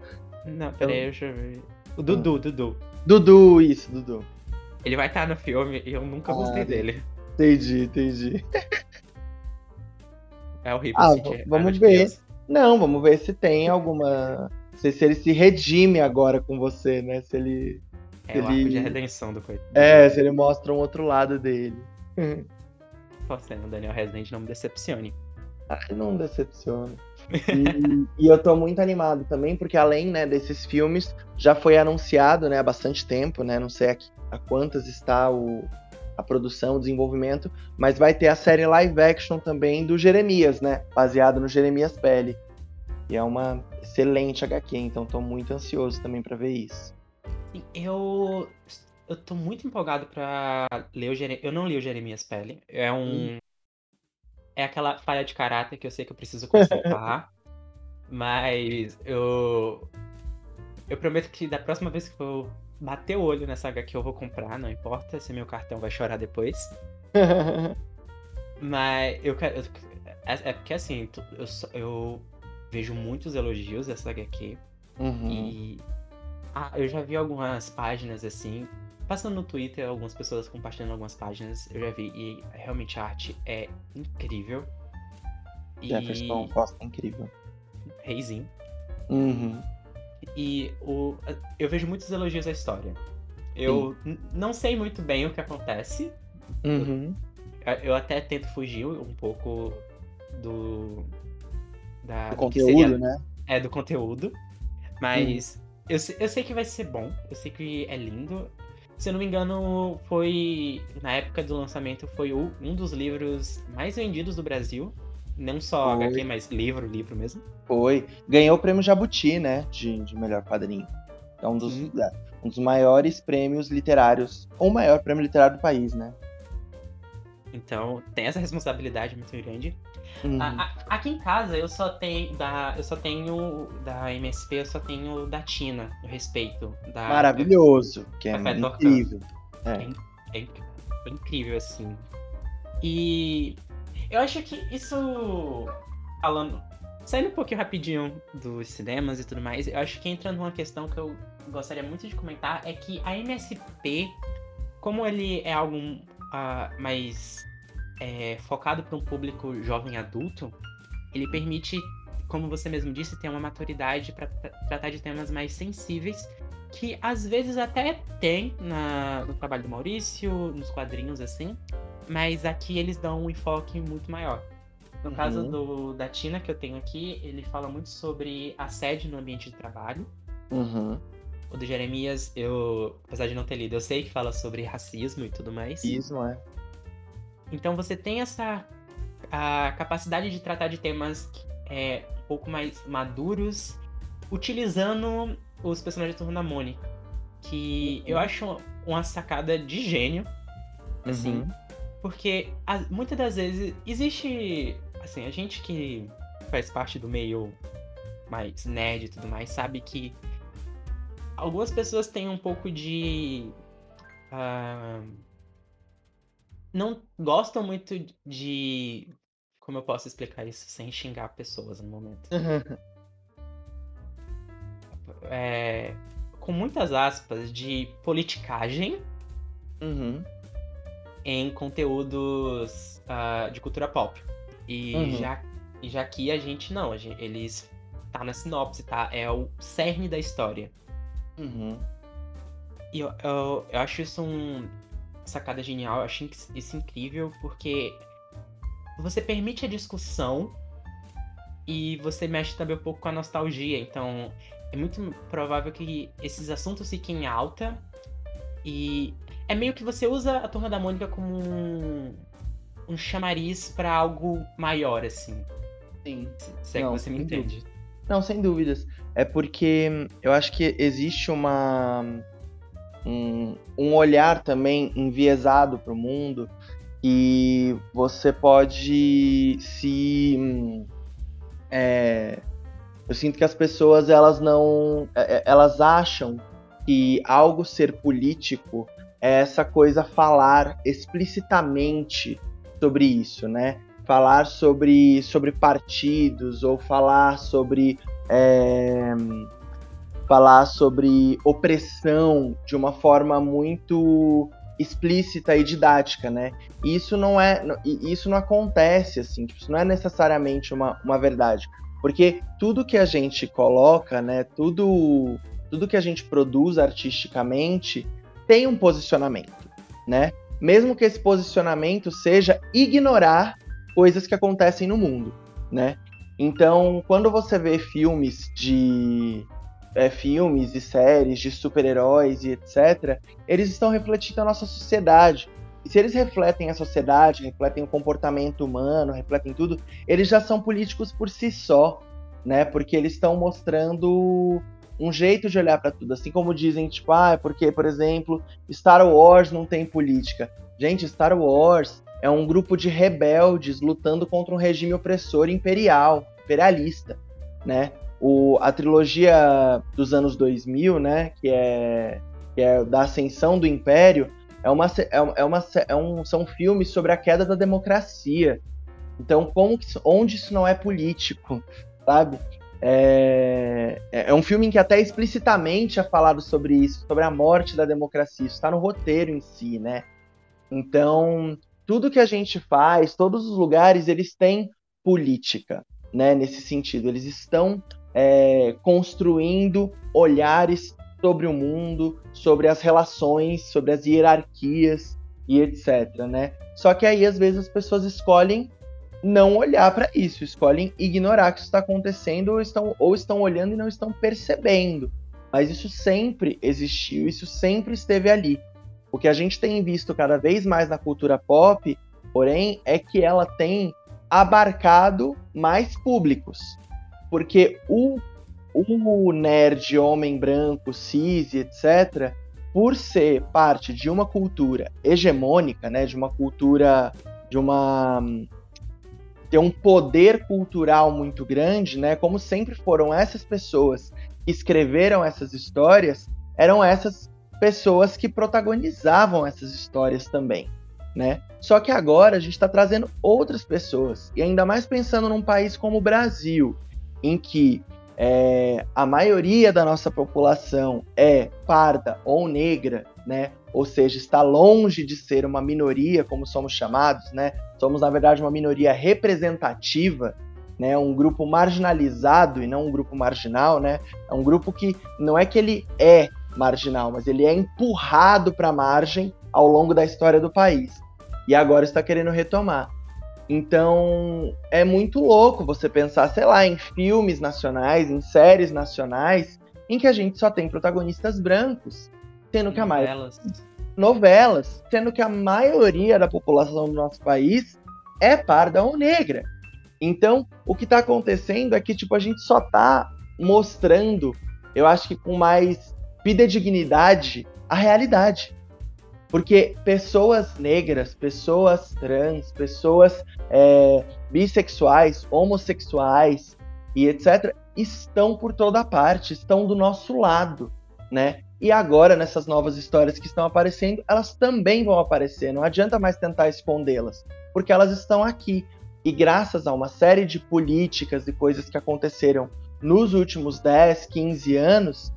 Não, peraí, deixa eu ver. O Dudu, Dudu. Dudu, isso, Dudu. Ele vai estar no filme e eu nunca gostei Ah, dele. Entendi, entendi. É horrível Ah, v- raiva vamos ver. criança. Não, vamos ver se tem alguma. Se, se ele se redime agora com você, né? Se ele. É o Ele- arco de redenção do coitado. É, se ele mostra um outro lado dele. Pô, sendo o Daniel Resident não me decepcione. Ai, não decepciona. E, (laughs) e eu tô muito animado também, porque além né, desses filmes, já foi anunciado né, há bastante tempo, né? Não sei a, a quantas está o, a produção, o desenvolvimento, mas vai ter a série live action também do Jeremias, né? Baseado no Jeremias Pele. E é uma excelente HQ, então tô muito ansioso também pra ver isso. Eu. Eu tô muito empolgado pra ler o Jeremias. Eu não li o Jeremias Pele. É um. É aquela falha de caráter que eu sei que eu preciso consertar. (laughs) mas eu. Eu prometo que da próxima vez que eu bater o olho nessa HQ eu vou comprar, não importa se meu cartão vai chorar depois. (laughs) Mas eu quero. eu- é, é porque assim, eu, eu vejo muitos elogios dessa HQ. Uhum. E. Ah, eu já vi algumas páginas assim. Passando no Twitter, algumas pessoas compartilhando algumas páginas, eu já vi. E realmente a arte é incrível. E. Jefferson Costa é incrível. Reizinho. Uhum. E o, eu vejo muitos elogios à história. Eu não sei muito bem o que acontece. Uhum. Eu- Eu até tento fugir um pouco do. Da, do conteúdo, seria- né? É, do conteúdo. Mas eu, se- eu sei que vai ser bom. Eu sei que é lindo. Se eu não me engano, foi. Na época do lançamento, foi o- um dos livros mais vendidos do Brasil. Não só Foi. HQ, mas livro, livro mesmo. Foi. Ganhou o prêmio Jabuti, né? De, de melhor quadrinho. É um dos, é, um dos maiores prêmios literários. Ou o maior prêmio literário do país, né? Então tem essa responsabilidade muito grande. Uhum. A- a- aqui em casa eu só tenho da eu só tenho da MSP, eu só tenho da Tina, o respeito da Maravilhoso. Que é incrível. É inc- foi incrível assim. E eu acho que isso falando saindo um pouquinho rapidinho dos cinemas e tudo mais, eu acho que entra numa questão que eu gostaria muito de comentar é que a MSP, como ele é algo ah, mais é, focado para um público jovem adulto, ele permite, como você mesmo disse, ter uma maturidade para tratar de temas mais sensíveis que às vezes até tem na- no trabalho do Maurício, nos quadrinhos assim, mas aqui eles dão um enfoque muito maior. No Uhum. caso do, da Tina que eu tenho aqui, ele fala muito sobre assédio no ambiente de trabalho. Uhum. O do Jeremias, eu, apesar de não ter lido, eu sei que fala sobre racismo e tudo mais. Isso, é? Então você tem essa a capacidade de tratar de temas é, um pouco mais maduros, utilizando os personagens Turma da Mônica. Que eu acho uma sacada de gênio, assim. Uhum. Porque a- muitas das vezes existe. Assim, a gente que faz parte do meio mais nerd e tudo mais sabe que algumas pessoas têm um pouco de. ah, não gostam muito de. Como eu posso explicar isso sem xingar pessoas no momento? É, com muitas aspas de politicagem Uhum. em conteúdos ah, de cultura pop. E Uhum. já, e já que a gente não, a gente, eles tá na sinopse, tá? É o cerne da história. Uhum. E eu, eu, eu acho isso um. Sacada genial, eu achei isso incrível, porque você permite a discussão e você mexe também um pouco com a nostalgia. Então, é muito provável que esses assuntos fiquem alta e é meio que você usa a Turma da Mônica como um, um chamariz para algo maior, assim. Sim. Se é Não, que você me entende. Não, sem dúvidas. É porque eu acho que existe uma um, um olhar também enviesado para o mundo e você pode se é, eu sinto que as pessoas elas não é, é, elas acham que algo ser político é essa coisa falar explicitamente sobre isso, né? Falar sobre, sobre partidos ou falar sobre é, falar sobre opressão de uma forma muito explícita e didática, né? Isso não é, isso não acontece assim, tipo, isso não é necessariamente uma, uma verdade, porque tudo que a gente coloca, né? Tudo, tudo que a gente produz artisticamente tem um posicionamento, né? Mesmo que esse posicionamento seja ignorar coisas que acontecem no mundo, né? Então, quando você vê filmes de é, filmes e séries de super-heróis e etc., eles estão refletindo a nossa sociedade. E se eles refletem a sociedade, refletem o comportamento humano, refletem tudo, eles já são políticos por si só, né? Porque eles estão mostrando um jeito de olhar para tudo. Assim como dizem, tipo, ah, é porque, por exemplo, Star Wars não tem política. Gente, Star Wars é um grupo de rebeldes lutando contra um regime opressor imperial, imperialista, né? O, a trilogia dos anos 2000, né, que é, que é da ascensão do Império, é uma, é, é uma, é um, são filmes sobre a queda da democracia. Então, como que, onde isso não é político, sabe? É, é, é um filme em que até explicitamente é falado sobre isso, sobre a morte da democracia. Isso está no roteiro em si, né? Então, tudo que a gente faz, todos os lugares, eles têm política, né? Nesse sentido, eles estão é, construindo olhares sobre o mundo, sobre as relações, sobre as hierarquias e etc, né? Só que aí às vezes as pessoas escolhem não olhar para isso, escolhem ignorar que isso está acontecendo ou estão, ou estão olhando e não estão percebendo. Mas isso sempre existiu, isso sempre esteve ali. O que a gente tem visto cada vez mais na cultura pop, porém, é que ela tem abarcado mais públicos porque o, o nerd, homem branco, cis, etc., por ser parte de uma cultura hegemônica, né, de uma cultura, de uma ter um poder cultural muito grande, né, como sempre foram essas pessoas que escreveram essas histórias, eram essas pessoas que protagonizavam essas histórias também, né? Só que agora a gente está trazendo outras pessoas e ainda mais pensando num país como o Brasil, em que é, a maioria da nossa população é parda ou negra, né? Ou seja, está longe de ser uma minoria, como somos chamados, né? Somos, na verdade, uma minoria representativa, né? Um grupo marginalizado e não um grupo marginal, né? É um grupo que não é que ele é marginal, mas ele é empurrado para a margem ao longo da história do país. E agora está querendo retomar. Então é muito louco você pensar, sei lá, em filmes nacionais, em séries nacionais, em que a gente só tem protagonistas brancos, sendo que a maioria novelas, sendo que a maioria da população do nosso país é parda ou negra. Então, o que está acontecendo é que tipo a gente só está mostrando, eu acho que com mais fidedignidade, a realidade. Porque pessoas negras, pessoas trans, pessoas é, bissexuais, homossexuais e etc., estão por toda parte, estão do nosso lado, né? E agora, nessas novas histórias que estão aparecendo, elas também vão aparecer. Não adianta mais tentar escondê-las, porque elas estão aqui. E graças a uma série de políticas e coisas que aconteceram nos últimos 10, 15 anos,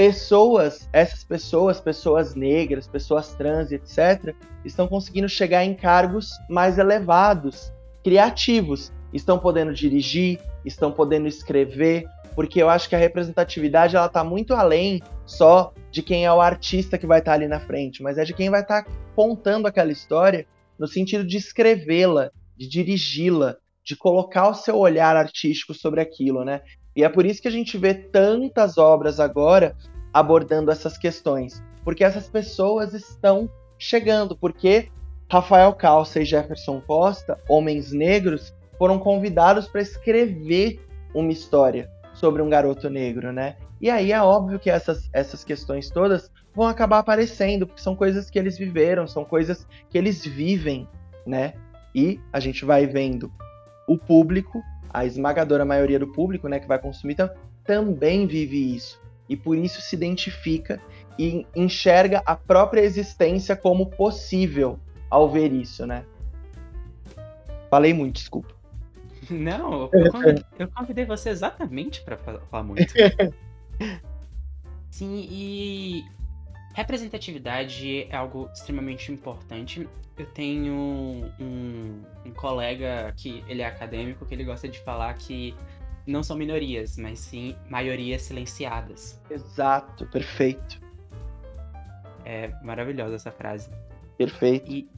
pessoas, essas pessoas, pessoas negras, pessoas trans, etc., estão conseguindo chegar em cargos mais elevados, criativos. Estão podendo dirigir, estão podendo escrever, porque eu acho que a representatividade ela está muito além só de quem é o artista que vai estar tá ali na frente, mas é de quem vai estar tá contando aquela história no sentido de escrevê-la, de dirigi-la, de colocar o seu olhar artístico sobre aquilo, né? E é por isso que a gente vê tantas obras agora abordando essas questões, porque essas pessoas estão chegando, porque Rafael Calça e Jefferson Costa, homens negros, foram convidados para escrever uma história sobre um garoto negro, né? E aí é óbvio que essas, essas questões todas vão acabar aparecendo, porque são coisas que eles viveram, são coisas que eles vivem, né? E a gente vai vendo o público, a esmagadora maioria do público, né, que vai consumir, também vive isso. E por isso se identifica e enxerga a própria existência como possível ao ver isso, né? Falei muito, desculpa. (laughs) Não, eu (laughs) convidei, eu convidei você exatamente para falar muito. (laughs) Sim, e representatividade é algo extremamente importante. Eu tenho um, um, colega que ele é acadêmico que ele gosta de falar que não são minorias, mas sim maiorias silenciadas. Exato, perfeito. É maravilhosa essa frase. Perfeito. E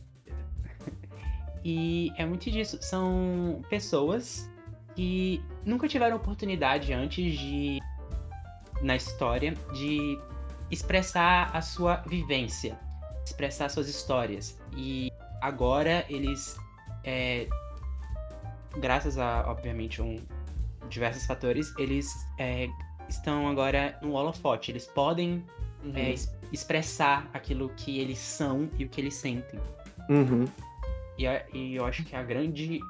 (laughs) e é muito disso. São pessoas que nunca tiveram oportunidade antes de, na história, de expressar a sua vivência, expressar suas histórias. E agora eles, é, graças a, obviamente, um, diversos fatores, eles é, estão agora no holofote. Eles podem uhum. é, expressar aquilo que eles são e o que eles sentem. Uhum. E, e eu acho que a grande.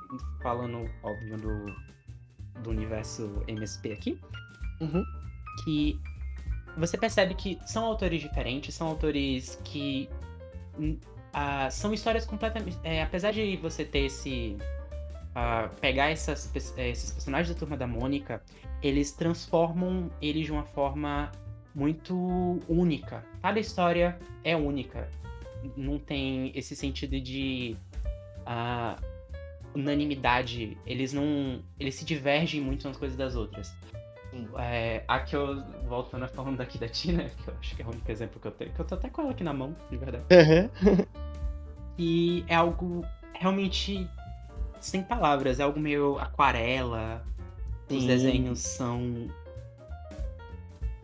Falando, óbvio, do, do universo MSP aqui. Uhum. Que você percebe que são autores diferentes, são autores que. Uh, são histórias completamente. É, apesar de você ter esse. Uh, pegar essas, esses personagens da turma da Mônica, eles transformam eles de uma forma muito única. Cada história é única. Não tem esse sentido de a unanimidade, eles não. Eles se divergem muito umas coisas das outras. É, a que eu, voltando a falando daqui da Tina, (laughs) que eu acho que é o único exemplo que eu tenho, que eu tô até com ela aqui na mão, de verdade. Uhum. e é algo realmente sem palavras, é algo meio aquarela. Sim. Os desenhos são.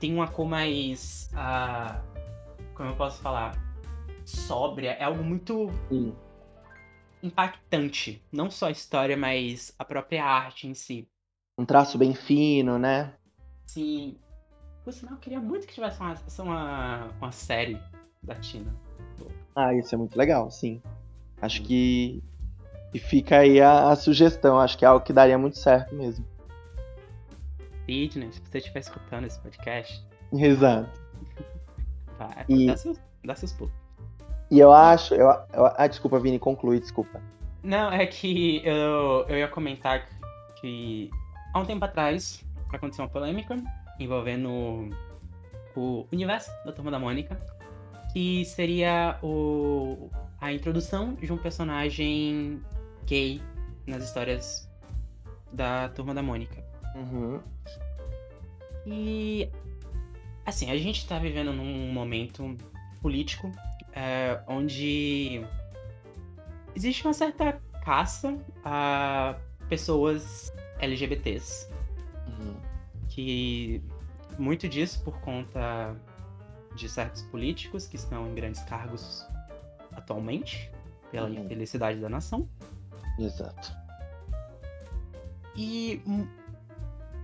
Tem uma cor mais. Uh, como eu posso falar? Sóbria. É algo muito. Sim impactante. Não só a história, mas a própria arte em si. Um traço bem fino, né? Sim. Por sinal, eu queria muito que tivesse uma, uma, uma série da Tina. Ah, isso é muito legal, sim. Acho que. E fica aí a, a, sugestão, acho que é algo que daria muito certo mesmo. Sidney, se você estiver escutando esse podcast. Exato. Vai, e... dá, seus, dá seus pulos. E eu acho. Eu, eu, ah, desculpa, Vini, conclui, desculpa. Não, é que eu, eu ia comentar que há um tempo atrás aconteceu uma polêmica envolvendo o universo da Turma da Mônica, que seria o, a introdução de um personagem gay nas histórias da Turma da Mônica. Uhum. E assim, a gente tá vivendo num momento político é, onde existe uma certa caça a pessoas LGBTs. Que muito disso por conta de certos políticos que estão em grandes cargos atualmente, pela uhum. infelicidade da nação. Exato. E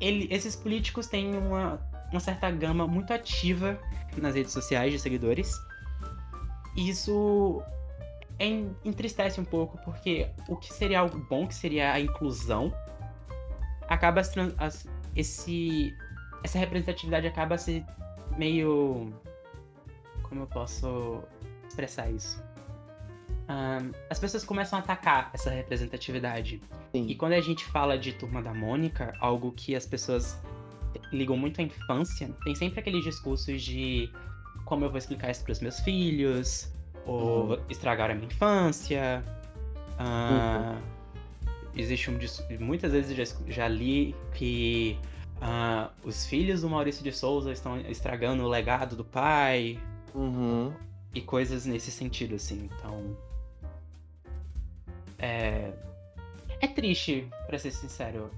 ele, esses políticos têm uma, uma certa gama muito ativa nas redes sociais de seguidores isso entristece um pouco, porque o que seria algo bom, que seria a inclusão, acaba as, esse essa representatividade acaba se meio como eu posso expressar isso um, as pessoas começam a atacar essa representatividade Sim. e quando a gente fala de turma da Mônica algo que as pessoas ligam muito à infância tem sempre aqueles discursos de como eu vou explicar isso para os meus filhos, ou uhum. estragar a minha infância. Uh, uhum. Existe um muitas vezes já, já li que ah, os filhos do Maurício de Souza estão estragando o legado do pai. Uhum. E coisas nesse sentido, assim. Então. É. É triste, pra ser sincero.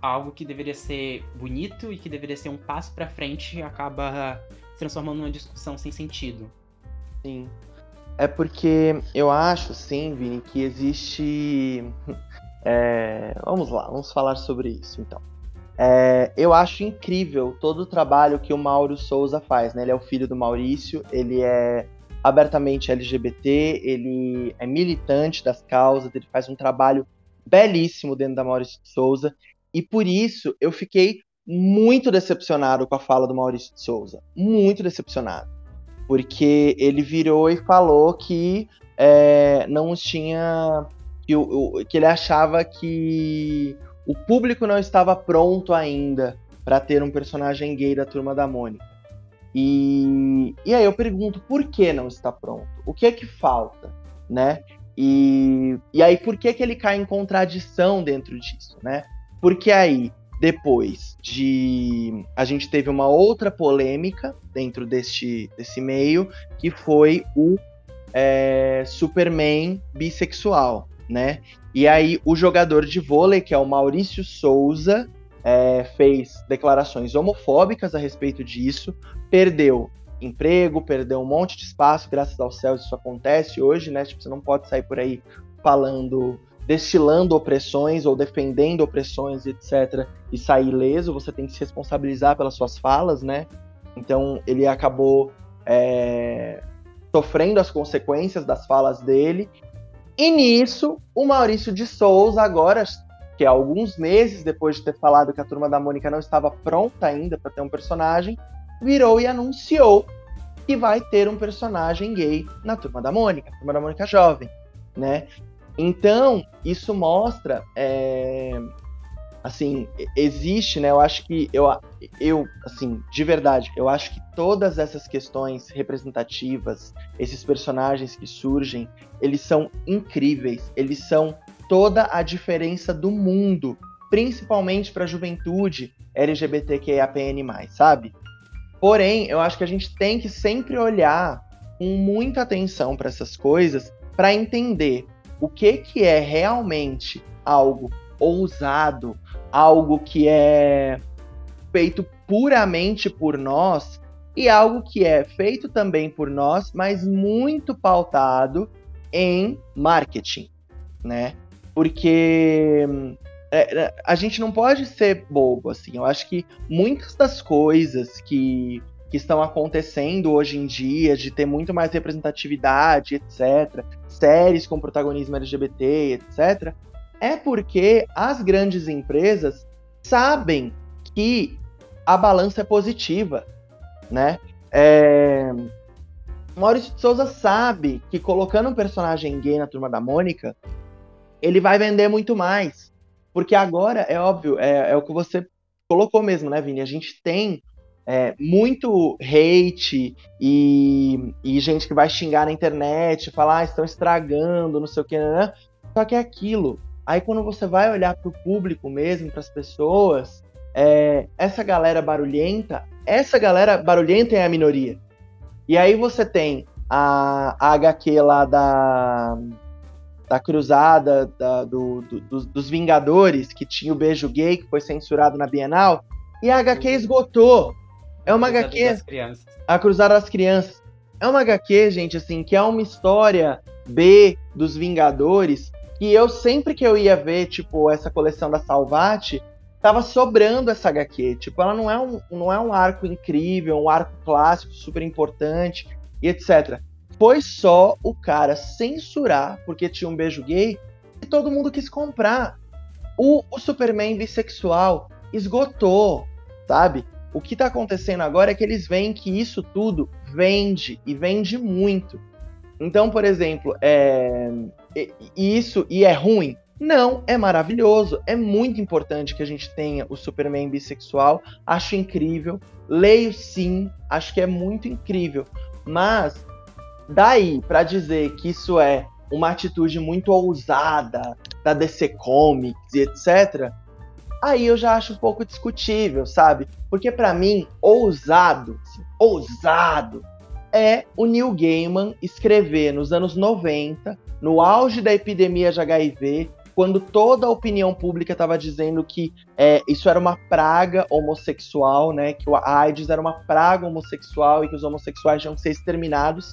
Algo que deveria ser bonito e que deveria ser um passo pra frente acaba se transformando numa discussão sem sentido. Sim. É porque eu acho, sim, Vini, que existe. (laughs) É... Vamos lá, vamos falar sobre isso então. É... Eu acho incrível todo o trabalho que o Mauro Souza faz, né? Ele é o filho do Maurício, ele é abertamente LGBT, ele é militante das causas, ele faz um trabalho belíssimo dentro da Maurício de Souza, e por isso eu fiquei muito decepcionado com a fala do Maurício de Souza. Muito decepcionado. Porque ele virou e falou que é, não tinha. Que, que ele achava que o público não estava pronto ainda para ter um personagem gay da turma da Mônica. E, e aí eu pergunto, por que não está pronto? O que é que falta, né? E, e aí por que, que ele cai em contradição dentro disso, né? Porque aí depois de. A gente teve uma outra polêmica dentro deste, desse meio, que foi o é, Superman bissexual, né? E aí o jogador de vôlei, que é o Maurício Souza, é, fez declarações homofóbicas a respeito disso, perdeu emprego, perdeu um monte de espaço, graças ao céu isso acontece hoje, né? Tipo, você não pode sair por aí falando destilando opressões ou defendendo opressões, etc., e sair ileso, você tem que se responsabilizar pelas suas falas, né? Então ele acabou é, sofrendo as consequências das falas dele. E nisso, o Maurício de Souza, agora, que é alguns meses depois de ter falado que a turma da Mônica não estava pronta ainda para ter um personagem, virou e anunciou que vai ter um personagem gay na turma da Mônica, turma da Mônica jovem, né? Então, isso mostra, é, assim, existe, né? Eu acho que eu, eu, assim, de verdade, eu acho que todas essas questões representativas, esses personagens que surgem, eles são incríveis. Eles são toda a diferença do mundo, principalmente para a juventude LGBTQIAPN+, sabe? Porém, eu acho que a gente tem que sempre olhar com muita atenção para essas coisas para entender o que, que é realmente algo ousado, algo que é feito puramente por nós e algo que é feito também por nós, mas muito pautado em marketing, né? Porque é, é a gente não pode ser bobo, assim. Eu acho que muitas das coisas que que estão acontecendo hoje em dia, de ter muito mais representatividade, etc., séries com protagonismo LGBT, etc., é porque as grandes empresas sabem que a balança é positiva, né? É... Maurício de Souza sabe que colocando um personagem gay na Turma da Mônica, ele vai vender muito mais. Porque agora, é óbvio, é, é o que você colocou mesmo, né, Vini? A gente tem é, muito hate e, e, gente que vai xingar na internet, falar, ah, estão estragando, não sei o que, né? Só que é aquilo. Aí quando você vai olhar para o público mesmo, para as pessoas, é, essa galera barulhenta, essa galera barulhenta é a minoria. E aí você tem a, a HQ lá da, da Cruzada, da, do, do, dos Vingadores, que tinha o beijo gay, que foi censurado na Bienal, e a HQ esgotou. É uma HQ. A Cruzada das Crianças. É uma HQ, gente, assim, que é uma história B dos Vingadores. E eu sempre que eu ia ver, tipo, essa coleção da Salvati, tava sobrando essa HQ. Tipo, ela não é um, não é um arco incrível, um arco clássico, super importante e etc. Foi só o cara censurar, porque tinha um beijo gay, e todo mundo quis comprar. O, o Superman bissexual esgotou, sabe? O que está acontecendo agora é que eles veem que isso tudo vende e vende muito. Então, por exemplo, é... isso e é ruim? Não, é maravilhoso. É muito importante que a gente tenha o Superman bissexual. Acho incrível. Leio sim, acho que é muito incrível. Mas daí para dizer que isso é uma atitude muito ousada da DC Comics e etc. aí eu já acho um pouco discutível, sabe? Porque para mim, ousado, ousado, é o Neil Gaiman escrever nos anos 90, no auge da epidemia de HIV, quando toda a opinião pública estava dizendo que é, isso era uma praga homossexual, né? Que o AIDS era uma praga homossexual e que os homossexuais tinham que ser exterminados.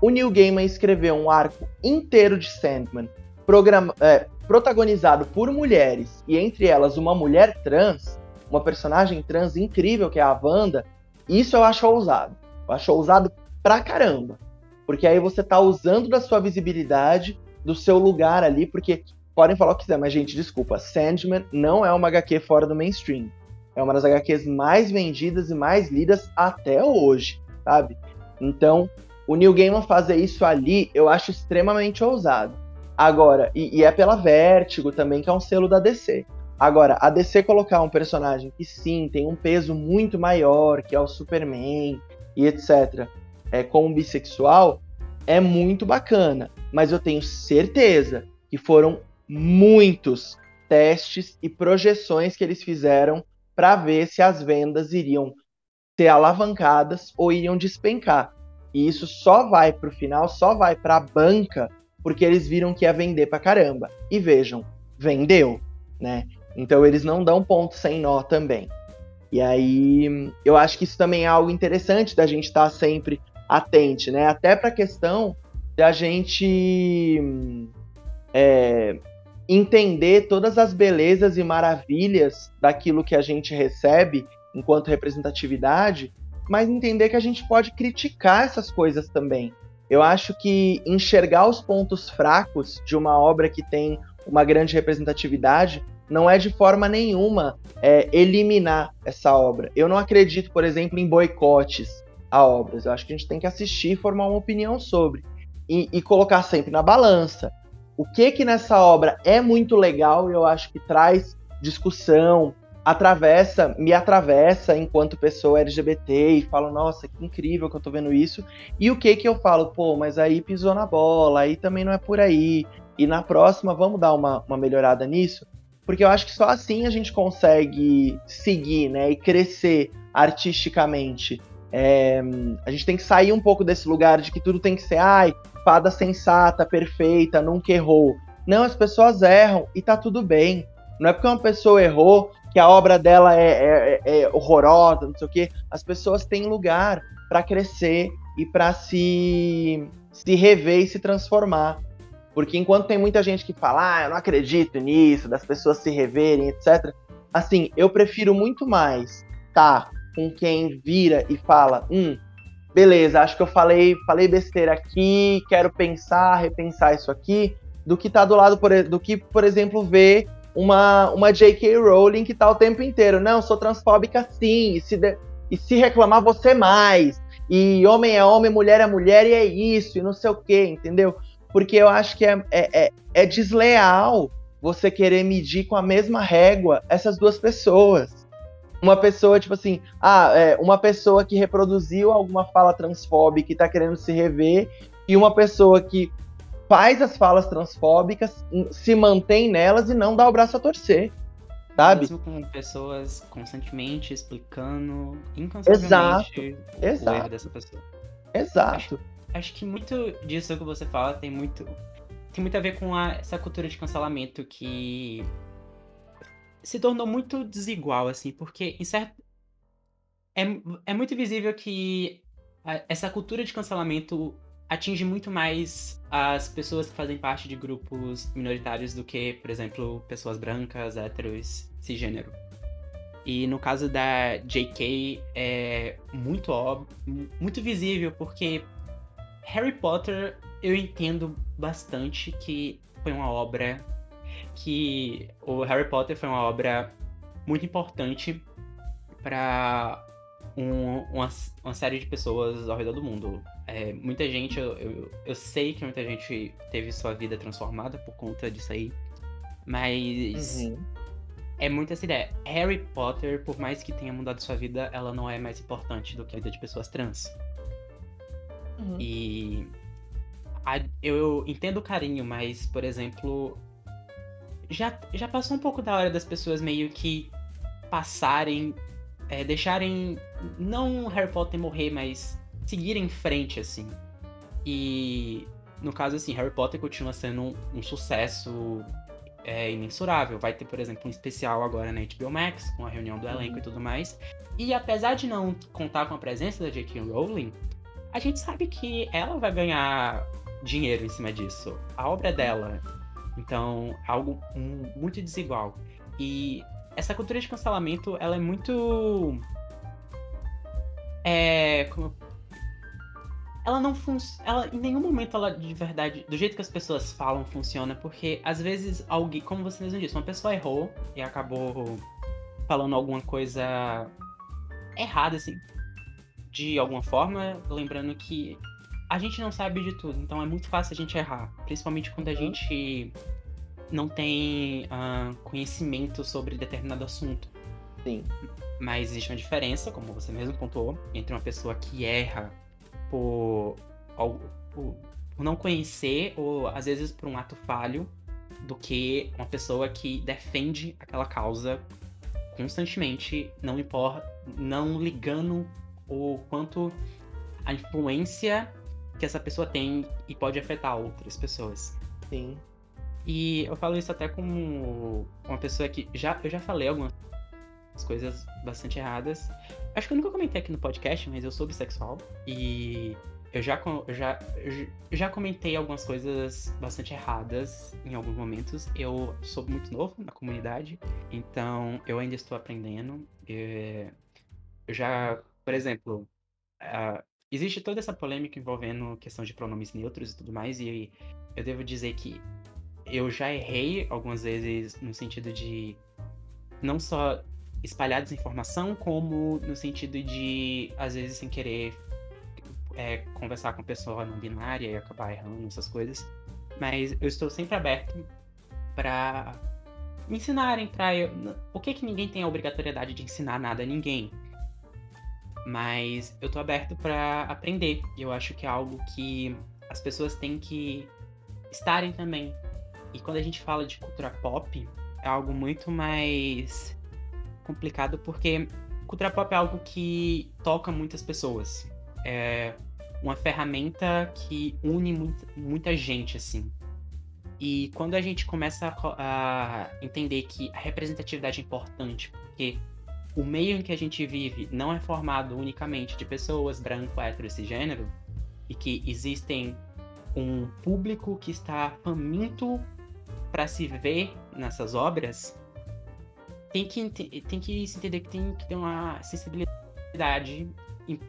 O Neil Gaiman escreveu um arco inteiro de Sandman, programa, é, protagonizado por mulheres, e entre elas uma mulher trans, uma personagem trans incrível que é a Wanda. Isso eu acho ousado. Eu acho ousado pra caramba. Porque aí você tá usando da sua visibilidade, do seu lugar ali, porque podem falar o que quiser, mas, gente, desculpa, Sandman não é uma HQ fora do mainstream. É uma das HQs mais vendidas e mais lidas até hoje, sabe? Então, o Neil Gaiman fazer isso ali, eu acho extremamente ousado. Agora, e, e é pela Vertigo também, que é um selo da DC. Agora, a DC colocar um personagem que sim, tem um peso muito maior, que é o Superman e etc., é, como bissexual, é muito bacana. Mas eu tenho certeza que foram muitos testes e projeções que eles fizeram para ver se as vendas iriam ser alavancadas ou iriam despencar. E isso só vai para o final, só vai para a banca, porque eles viram que ia vender para caramba. E vejam, vendeu, né? Então eles não dão ponto sem nó também. E aí eu acho que isso também é algo interessante da gente estar tá sempre atente, né? Até para a questão da gente é, entender todas as belezas e maravilhas daquilo que a gente recebe enquanto representatividade, mas entender que a gente pode criticar essas coisas também. Eu acho que enxergar os pontos fracos de uma obra que tem uma grande representatividade não é de forma nenhuma é, eliminar essa obra. Eu não acredito, por exemplo, em boicotes a obras. Eu acho que a gente tem que assistir e formar uma opinião sobre. E, e colocar sempre na balança o que que nessa obra é muito legal e eu acho que traz discussão, atravessa, me atravessa enquanto pessoa LGBT e falo, nossa, que incrível que eu tô vendo isso. E o que que eu falo, pô, mas aí pisou na bola, aí também não é por aí. E na próxima vamos dar uma, uma melhorada nisso? Porque eu acho que só assim a gente consegue seguir, né, e crescer artisticamente. É, a gente tem que sair um pouco desse lugar de que tudo tem que ser, ai, fada sensata, perfeita, nunca errou. Não, as pessoas erram e tá tudo bem. Não é porque uma pessoa errou que a obra dela é, é, é horrorosa, não sei o quê. As pessoas têm lugar para crescer e para se, se rever e se transformar. Porque enquanto tem muita gente que fala, ah, eu não acredito nisso, das pessoas se reverem, etc. Assim, eu prefiro muito mais tá com quem vira e fala, hum, beleza, acho que eu falei, falei besteira aqui, quero pensar, repensar isso aqui, do que tá do lado, por, do que, por exemplo, ver uma, uma J.K. Rowling que tá o tempo inteiro, não, sou transfóbica sim, e se, de, e se reclamar você mais, e homem é homem, mulher é mulher, e é isso, e não sei o que, entendeu? Porque eu acho que é, é, é, é desleal você querer medir com a mesma régua essas duas pessoas uma pessoa, tipo assim, ah, é, uma pessoa que reproduziu alguma fala transfóbica e tá querendo se rever, e uma pessoa que faz as falas transfóbicas, se mantém nelas e não dá o braço a torcer. Sabe? Mesmo com pessoas constantemente explicando incansavelmente exato, o, exato. erro dessa pessoa. Exato. Acho, acho, que muito disso que você fala tem muito tem muito a ver com a, essa cultura de cancelamento que se tornou muito desigual, assim, porque em certo. É, é muito visível que a, essa cultura de cancelamento atinge muito mais as pessoas que fazem parte de grupos minoritários do que, por exemplo, pessoas brancas, héteros, cisgênero. E no caso da JK é muito óbvio, muito visível, porque Harry Potter eu entendo bastante que foi uma obra que o Harry Potter foi uma obra muito importante para um, uma, uma, série de pessoas ao redor do mundo. É, muita gente, eu, eu, eu, sei que muita gente teve sua vida transformada por conta disso aí, mas uhum. é muito essa ideia. Harry Potter, por mais que tenha mudado sua vida, ela não é mais importante do que a vida de pessoas trans. Uhum. E a, eu entendo o carinho, mas, por exemplo, já, já passou um pouco da hora das pessoas meio que passarem, é, deixarem não Harry Potter morrer, mas seguir em frente, assim. E no caso, assim, Harry Potter continua sendo um, um sucesso é, imensurável. Vai ter, por exemplo, um especial agora na HBO Max, com a reunião do elenco uhum. e tudo mais. E apesar de não contar com a presença da J.K. Rowling, a gente sabe que ela vai ganhar dinheiro em cima disso. A obra é dela. Então, algo muito desigual. E essa cultura de cancelamento, ela é muito. É. Como... Ela não funciona. Em nenhum momento ela de verdade. Do jeito que as pessoas falam, funciona. Porque às vezes alguém. Como você mesmo disse, uma pessoa errou e acabou falando alguma coisa errada, assim. De alguma forma. Lembrando que a gente não sabe de tudo, então é muito fácil a gente errar. Principalmente quando a uhum. gente não tem uh, conhecimento sobre determinado assunto. Sim. Mas existe uma diferença, como você mesmo pontuou, entre uma pessoa que erra por, por, por não conhecer ou às vezes por um ato falho do que uma pessoa que defende aquela causa constantemente, não importa, não ligando o quanto a influência que essa pessoa tem e pode afetar outras pessoas. Sim. E eu falo isso até como uma pessoa que já eu já falei algumas coisas bastante erradas. Acho que eu nunca comentei aqui no podcast, mas eu sou bissexual e eu já, já, já comentei algumas coisas bastante erradas em alguns momentos. Eu sou muito novo na comunidade, então eu ainda estou aprendendo. Eu já, por exemplo, uh, existe toda essa polêmica envolvendo questão de pronomes neutros e tudo mais, e eu devo dizer que eu já errei algumas vezes no sentido de não só espalhar desinformação, como no sentido de, às vezes, sem querer é, conversar com pessoa não binária e acabar errando essas coisas. Mas eu estou sempre aberto para me ensinarem, para eu... Por que, que ninguém tem a obrigatoriedade de ensinar nada a ninguém? Mas eu tô aberto para aprender. E eu acho que é algo que as pessoas têm que estarem também e quando a gente fala de cultura pop, é algo muito mais complicado porque cultura pop é algo que toca muitas pessoas. É uma ferramenta que une muita, gente, assim. E quando a gente começa a, a, entender que a representatividade é importante, porque o meio em que a gente vive não é formado unicamente de pessoas branco, hétero, cisgênero, e que existem um público que está faminto para se ver nessas obras, tem que, tem que se entender que tem que ter uma sensibilidade,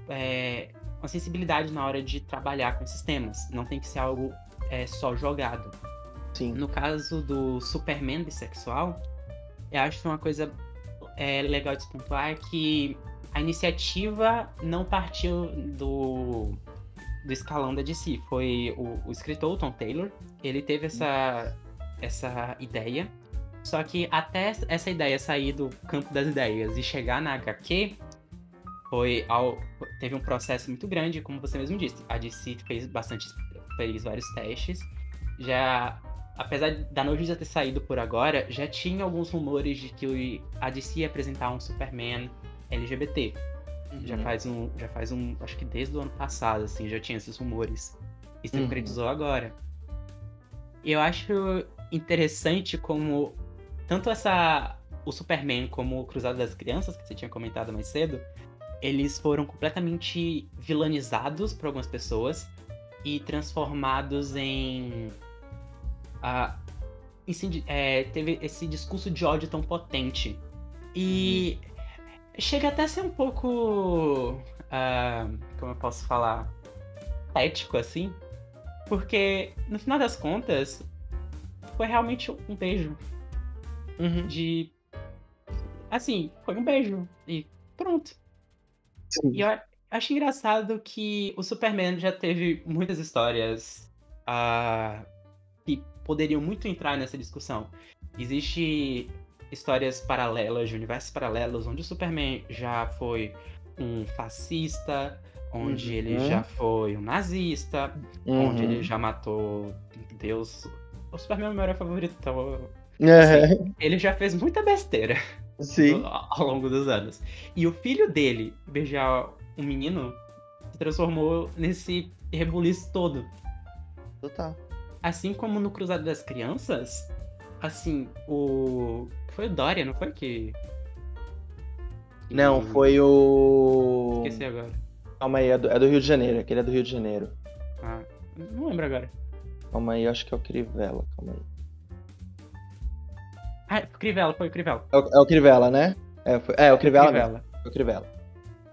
é, uma sensibilidade na hora de trabalhar com esses temas. Não tem que ser algo é, só jogado. Sim. No caso do Superman bissexual, eu acho que uma coisa é, legal de se pontuar é que a iniciativa não partiu do, do escalão da DC. Foi o, o escritor, o Tom Taylor. Ele teve essa essa ideia. Só que até essa ideia sair do campo das ideias e chegar na HQ, foi ao, teve um processo muito grande, como você mesmo disse. A DC fez bastante, fez vários testes. Já, apesar da notícia ter saído por agora, já tinha alguns rumores de que a DC ia apresentar um Superman LGBT. Uhum. Já faz um, já faz um, acho que desde o ano passado, assim, já tinha esses rumores. E se concretizou uhum. agora. Eu acho interessante como tanto essa o Superman como o Cruzado das Crianças, que você tinha comentado mais cedo, eles foram completamente vilanizados por algumas pessoas e transformados em. Uh, em é, teve esse discurso de ódio tão potente. E chega até a ser um pouco. Uh, como eu posso falar? Ético, assim. Porque, no final das contas, foi realmente um beijo. Uhum. De. Assim, foi um beijo. E pronto. Sim. E eu acho engraçado que o Superman já teve muitas histórias uh, que poderiam muito entrar nessa discussão. Existe histórias paralelas, de universos paralelos, onde o Superman já foi um fascista, onde uhum. ele já foi um nazista, uhum. onde ele já matou Deus o Superman é o meu herói favorito, então Assim, ele já fez muita besteira Sim. ao longo dos anos. E o filho dele beijar um menino se transformou nesse rebuliço todo. Total. Assim como no Cruzado das Crianças, assim, o. Foi o Dória, não foi que. Não, foi o. Esqueci agora. Calma aí, é do, é do Rio de Janeiro, aquele é do Rio de Janeiro. Ah, não lembro agora. Calma aí, acho que é o Crivella, calma aí. Ah, Crivella, foi o Crivella. É o, é o Crivella, né? É, foi, é o Crivella. Crivella. mesmo, É o Crivella.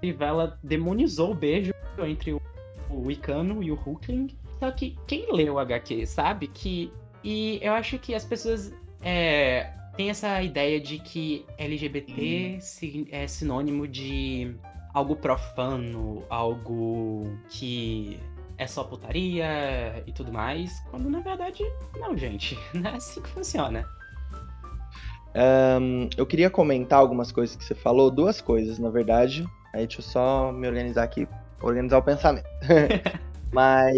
Crivella demonizou o beijo entre o, o Icano e o Hulkling. Só que quem leu o HQ sabe que. E eu acho que as pessoas é, têm essa ideia de que LGBT si- é sinônimo de algo profano, algo que é só putaria e tudo mais. Quando na verdade, não, gente. (laughs) Não é assim que funciona. Hum, eu queria comentar algumas coisas que você falou, duas coisas, na verdade. Aí deixa eu só me organizar aqui, organizar o pensamento. (laughs) Mas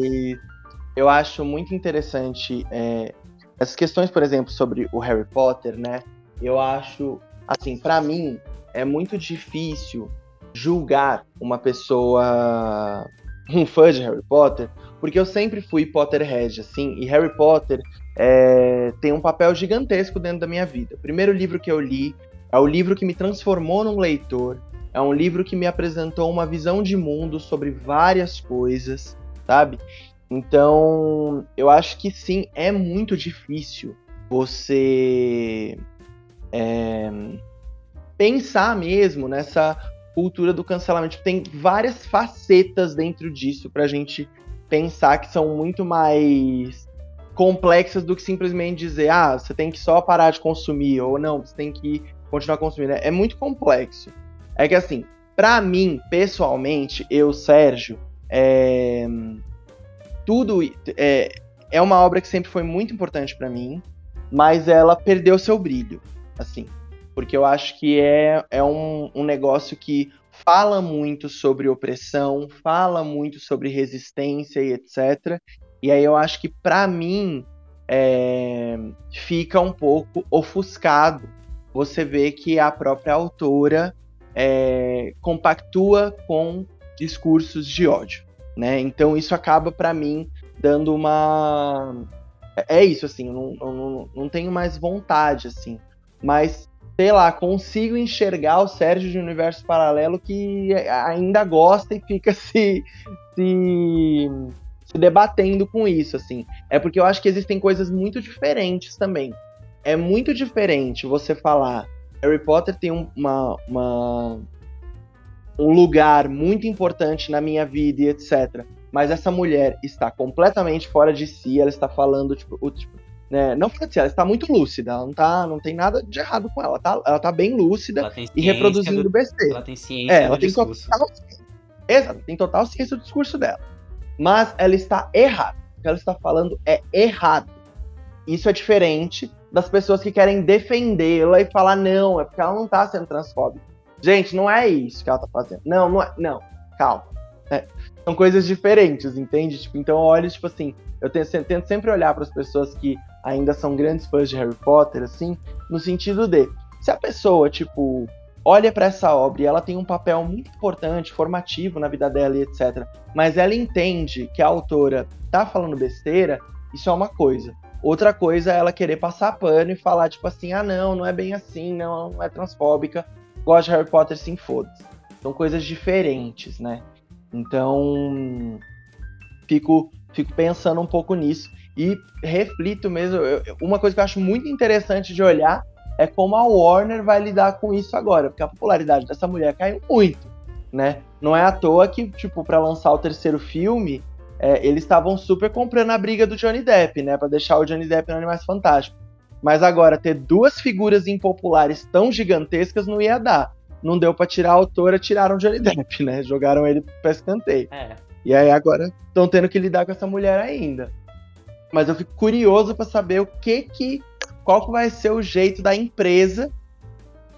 eu acho muito interessante é, essas questões, por exemplo, sobre o Harry Potter, né? Eu acho, assim, pra mim é muito difícil julgar uma pessoa, um fã de Harry Potter, porque eu sempre fui Potterhead, assim, e Harry Potter é, tem um papel gigantesco dentro da minha vida. O primeiro livro que eu li é o livro que me transformou num leitor, é um livro que me apresentou uma visão de mundo sobre várias coisas, sabe? Então, eu acho que sim, é muito difícil você é, pensar mesmo nessa cultura do cancelamento. Tipo, Tem várias facetas dentro disso pra gente pensar que são muito mais complexas do que simplesmente dizer, ah, você tem que só parar de consumir, ou não, você tem que continuar consumindo. É muito complexo. É que assim, pra mim, pessoalmente, eu, Sérgio, é, tudo é, é uma obra que sempre foi muito importante pra mim, mas ela perdeu seu brilho, assim. Porque eu acho que é, é um, um negócio que fala muito sobre opressão, fala muito sobre resistência e etc. E aí eu acho que pra mim é, fica um pouco ofuscado você vê que a própria autora é, compactua com discursos de ódio, né? Então isso acaba pra mim dando uma é isso assim, não, não, não tenho mais vontade assim, mas sei lá, consigo enxergar o Sérgio de Universo Paralelo que ainda gosta e fica se, se, se debatendo com isso, assim. É porque eu acho que existem coisas muito diferentes também. É muito diferente você falar Harry Potter tem um- uma, uma- um lugar muito importante na minha vida e etc. Mas essa mulher está completamente fora de si, ela está falando, tipo, o- tipo, né, não fora de si, ela está muito lúcida, ela não, tá, não tem nada de errado com ela, ela tá, ela tá bem lúcida e reproduzindo do- besteira. Ela tem ciência É, ela tem discurso. total ciência. Exato, tem total ciência do discurso dela. Mas ela está errada. O que ela está falando é errado. Isso é diferente das pessoas que querem defendê-la e falar, não, é porque ela não tá sendo transfóbica. Gente, não é isso que ela tá fazendo. Não, não é. Não, calma. É, são coisas diferentes, entende? Tipo, então eu olho, tipo assim, eu tento, tento sempre olhar para as pessoas que ainda são grandes fãs de Harry Potter, assim, no sentido de, se a pessoa, tipo, olha para essa obra e ela tem um papel muito importante, formativo na vida dela e etc. Mas ela entende que a autora tá falando besteira, isso é uma coisa. Outra coisa é ela querer passar pano e falar, tipo assim, ah não, não é bem assim, não, não é transfóbica, gosta de Harry Potter, sim, foda-se. São coisas diferentes, né? Então, fico, fico pensando um pouco nisso e reflito mesmo. eu- uma coisa que eu acho muito interessante de olhar é como a Warner vai lidar com isso agora, porque a popularidade dessa mulher caiu muito, né? Não é à toa que, tipo, para lançar o terceiro filme, é, eles estavam super comprando a briga do Johnny Depp, né? Pra deixar o Johnny Depp no Animais Fantásticos. Mas agora, ter duas figuras impopulares tão gigantescas não ia dar. Não deu pra tirar a autora, tiraram o Johnny Depp, né? Jogaram ele pra escanteio. É. E aí agora estão tendo que lidar com essa mulher ainda. Mas eu fico curioso pra saber o que que. Qual vai ser o jeito da empresa,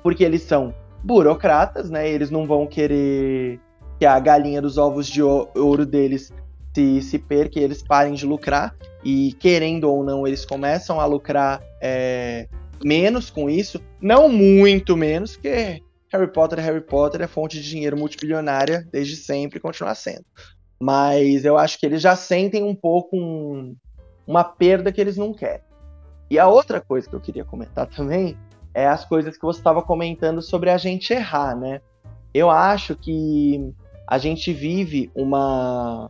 porque eles são burocratas, né? Eles não vão querer que a galinha dos ovos de ouro deles se, se perca e eles parem de lucrar. E querendo ou não, eles começam a lucrar é, menos com isso, não muito menos, porque Harry Potter é Harry Potter, é fonte de dinheiro multibilionária desde sempre e continua sendo. Mas eu acho que eles já sentem um pouco um, uma perda que eles não querem. E a outra coisa que eu queria comentar também é as coisas que você estava comentando sobre a gente errar, né? Eu acho que a gente vive uma,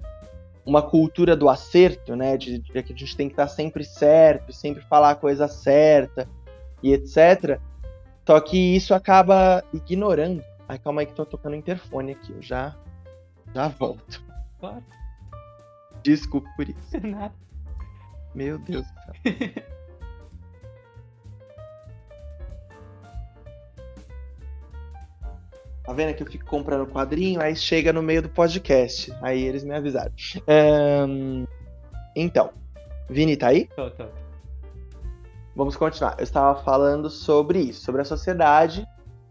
uma cultura do acerto, né? De, de que a gente tem que estar sempre certo, sempre falar a coisa certa e etc. Só que isso acaba ignorando. Ai, calma aí que tô tocando interfone aqui, eu já, já volto. Claro. Desculpe por isso. (laughs) Nada. Meu Deus do céu. (laughs) Tá vendo que eu fico comprando quadrinho, aí chega no meio do podcast. Aí eles me avisaram. Um, então, Vini, tá aí? Tô, tô. Vamos continuar. Eu estava falando sobre isso, sobre a sociedade.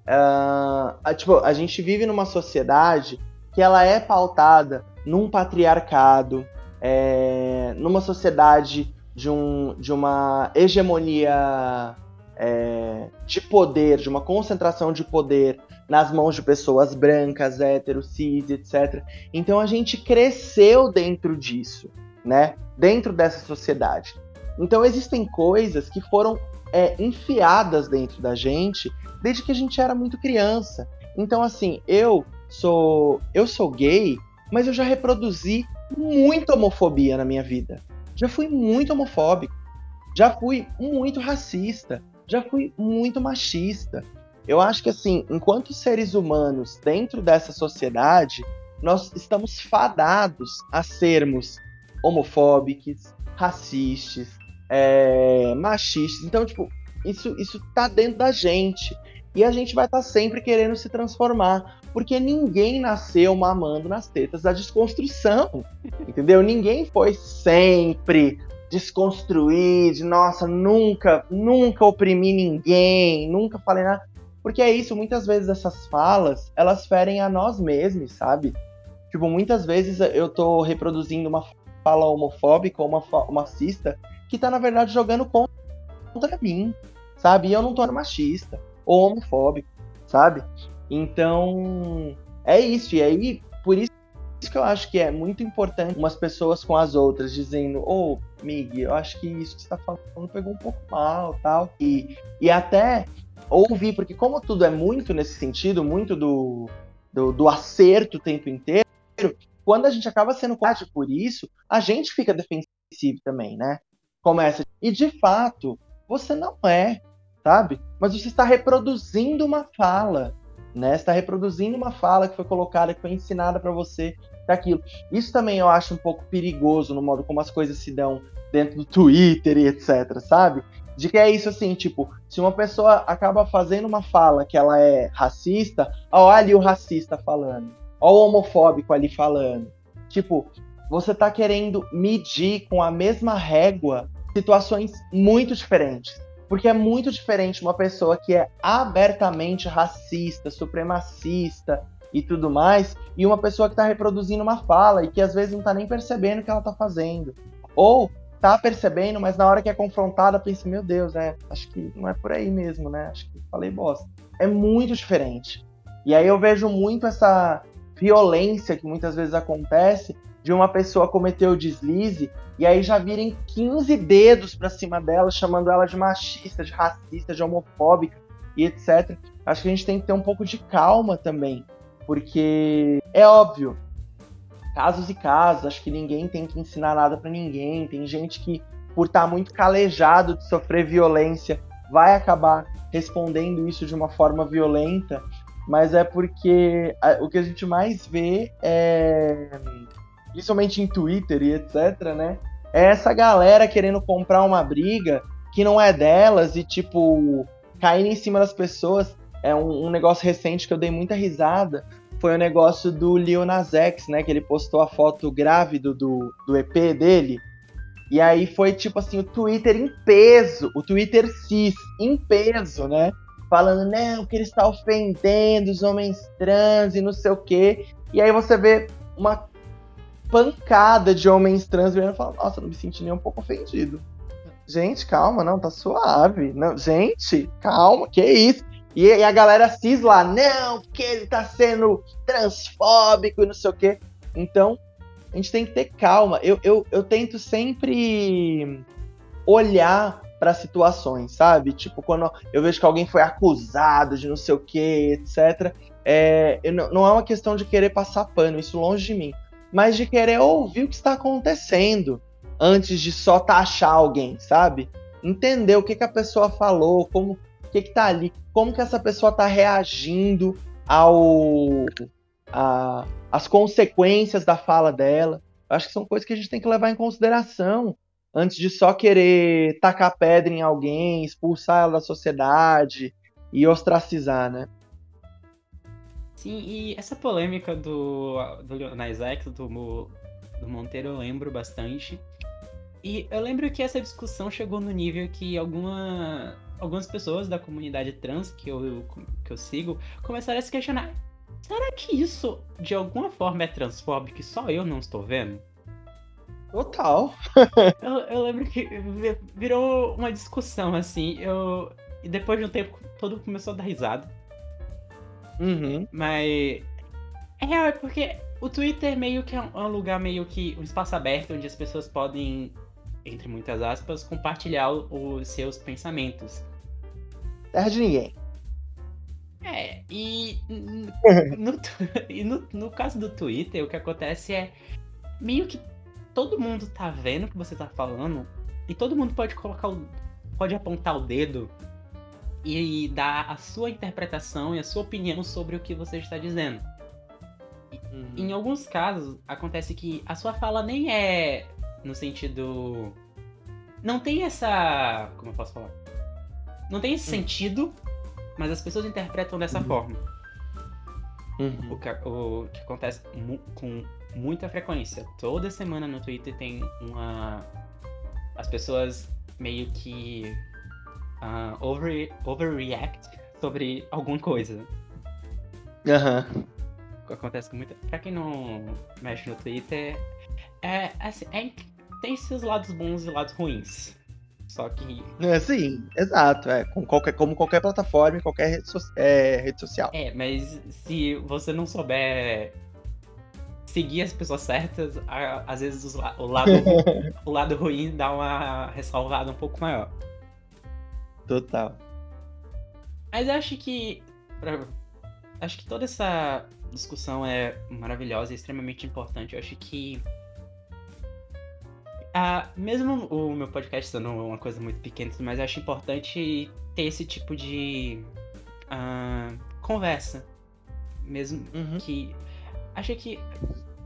Uh, a, tipo, a gente vive numa sociedade que ela é pautada num patriarcado, é, numa sociedade de, um, de uma hegemonia é, de poder, de uma concentração de poder nas mãos de pessoas brancas, héteros, cis, etc. Então a gente cresceu dentro disso, né? Dentro dessa sociedade. Então existem coisas que foram é, enfiadas dentro da gente desde que a gente era muito criança. Então assim, eu sou eu sou gay, mas eu já reproduzi muita homofobia na minha vida. Já fui muito homofóbico, já fui muito racista, já fui muito machista. Eu acho que assim, enquanto seres humanos dentro dessa sociedade, nós estamos fadados a sermos homofóbicos, racistas, é, machistas. Então, tipo, isso, isso tá dentro da gente. E a gente vai estar tá sempre querendo se transformar. Porque ninguém nasceu mamando nas tetas da desconstrução. Entendeu? Ninguém foi sempre desconstruir, de nossa, nunca, nunca oprimi ninguém, nunca falei nada. Porque é isso, muitas vezes essas falas, elas ferem a nós mesmos, sabe? Tipo, muitas vezes eu tô reproduzindo uma fala homofóbica ou uma, uma que tá, na verdade, jogando contra mim, sabe? E eu não tô machista ou homofóbico, sabe? Então, é isso. E aí, por isso que eu acho que é muito importante umas pessoas com as outras dizendo, ô, oh, Mig, eu acho que isso que você tá falando pegou um pouco mal, tal. E, e até ouvir, porque como tudo é muito nesse sentido, muito do, do, do acerto o tempo inteiro, quando a gente acaba sendo quase por isso, a gente fica defensivo também, né? Começa. E de fato, você não é, sabe? Mas você está reproduzindo uma fala, né? Está reproduzindo uma fala que foi colocada, que foi ensinada para você daquilo. Isso também eu acho um pouco perigoso no modo como as coisas se dão dentro do Twitter e etc, sabe? De que é isso assim, tipo, se uma pessoa acaba fazendo uma fala que ela é racista, olha ali o racista falando, olha o homofóbico ali falando. Tipo, você tá querendo medir com a mesma régua situações muito diferentes. Porque é muito diferente uma pessoa que é abertamente racista, supremacista e tudo mais, e uma pessoa que está reproduzindo uma fala e que às vezes não está nem percebendo o que ela está fazendo. Ou tá percebendo, mas na hora que é confrontada, pensa, meu Deus, é, acho que não é por aí mesmo, né? Acho que falei bosta. É muito diferente. E aí eu vejo muito essa violência que muitas vezes acontece de uma pessoa cometer o deslize e aí já virem 15 dedos para cima dela, chamando ela de machista, de racista, de homofóbica e etc. Acho que a gente tem que ter um pouco de calma também, porque é óbvio, casos e casos. Acho que ninguém tem que ensinar nada para ninguém. Tem gente que, por estar tá muito calejado de sofrer violência, vai acabar respondendo isso de uma forma violenta. Mas é porque o que a gente mais vê é, principalmente em Twitter e etc, né? É essa galera querendo comprar uma briga que não é delas e, tipo, caindo em cima das pessoas. É um, um negócio recente que eu dei muita risada foi o negócio do Lil Nas X, né? Que ele postou a foto grávido do, do EP dele. E aí foi tipo assim, o Twitter em peso, o Twitter cis em peso, né? Falando, não, que ele está ofendendo os homens trans e não sei o quê. E aí você vê uma pancada de homens trans virando e fala, nossa, não me senti nem um pouco ofendido. gente, calma, não, tá suave. Não, gente, calma, que isso? E, e a galera cis lá, não, porque ele tá sendo transfóbico e não sei o quê. Então, a gente tem que ter calma. Eu, eu, eu tento sempre olhar para situações, sabe? Tipo, quando eu vejo que alguém foi acusado de não sei o que, etc. É, não é uma questão de querer passar pano, isso longe de mim, mas de querer ouvir o que está acontecendo antes de só taxar alguém, sabe? Entender o que, que a pessoa falou, como o que, que tá ali, como que essa pessoa tá reagindo ao a, as consequências da fala dela. Acho que são coisas que a gente tem que levar em consideração antes de só querer tacar pedra em alguém, expulsar ela da sociedade e ostracizar, né? Sim, e essa polêmica do, do Leonais X, do, do Monteiro, eu lembro bastante. E eu lembro que essa discussão chegou no nível que alguma, algumas pessoas da comunidade trans que eu, que eu sigo começaram a se questionar: será que isso de alguma forma é transfóbico e só eu não estou vendo? Total. (laughs) eu, eu, lembro que virou uma discussão, assim. Eu, e depois de um tempo, todo mundo começou a dar risada. Uhum. Mas. É real, é porque o Twitter meio que é um lugar meio que. um espaço aberto onde as pessoas podem, entre muitas aspas, compartilhar os seus pensamentos. Terra de ninguém. É, e. (laughs) No, e no, no caso do Twitter, o que acontece é. Meio que todo mundo tá vendo o que você tá falando e todo mundo pode colocar o, pode apontar o dedo e dar a sua interpretação e a sua opinião sobre o que você está dizendo. Uhum. Em alguns casos acontece que a sua fala nem é no sentido não tem essa, como eu posso falar? Não tem esse uhum. sentido, mas as pessoas interpretam dessa uhum. forma. Uhum. O, que, o que acontece com muita frequência. Toda semana no Twitter tem uma. As pessoas meio que. Uh, over, overreact sobre alguma coisa. Aham. Uhum. Acontece com muita. Pra quem não mexe no Twitter, é, assim, é, tem seus lados bons e lados ruins. Só que. É, sim, exato. É, com qualquer, como qualquer plataforma e qualquer rede, so, é, rede social. É, mas se você não souber seguir as pessoas certas, às vezes o lado, (laughs) o lado ruim dá uma ressalvada um pouco maior. Total. Mas eu acho que. Acho que toda essa discussão é maravilhosa e extremamente importante. Eu acho que. Uh, mesmo o meu podcast sendo uma coisa muito pequena, mas eu acho importante ter esse tipo de uh, conversa. Mesmo uhum. que acho que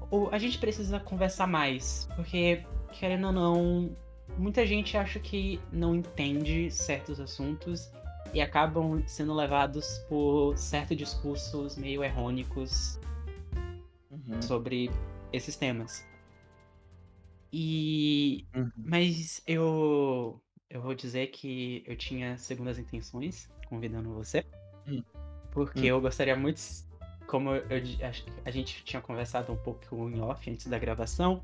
o, a gente precisa conversar mais, porque, querendo ou não, muita gente acha que não entende certos assuntos e acabam sendo levados por certos discursos meio errônicos uhum. sobre esses temas. E. Uhum. Mas eu. Eu vou dizer que eu tinha segundas intenções convidando você. Uhum. Porque hum. eu gostaria muito como eu, acho que a gente tinha conversado um pouco em off antes da gravação,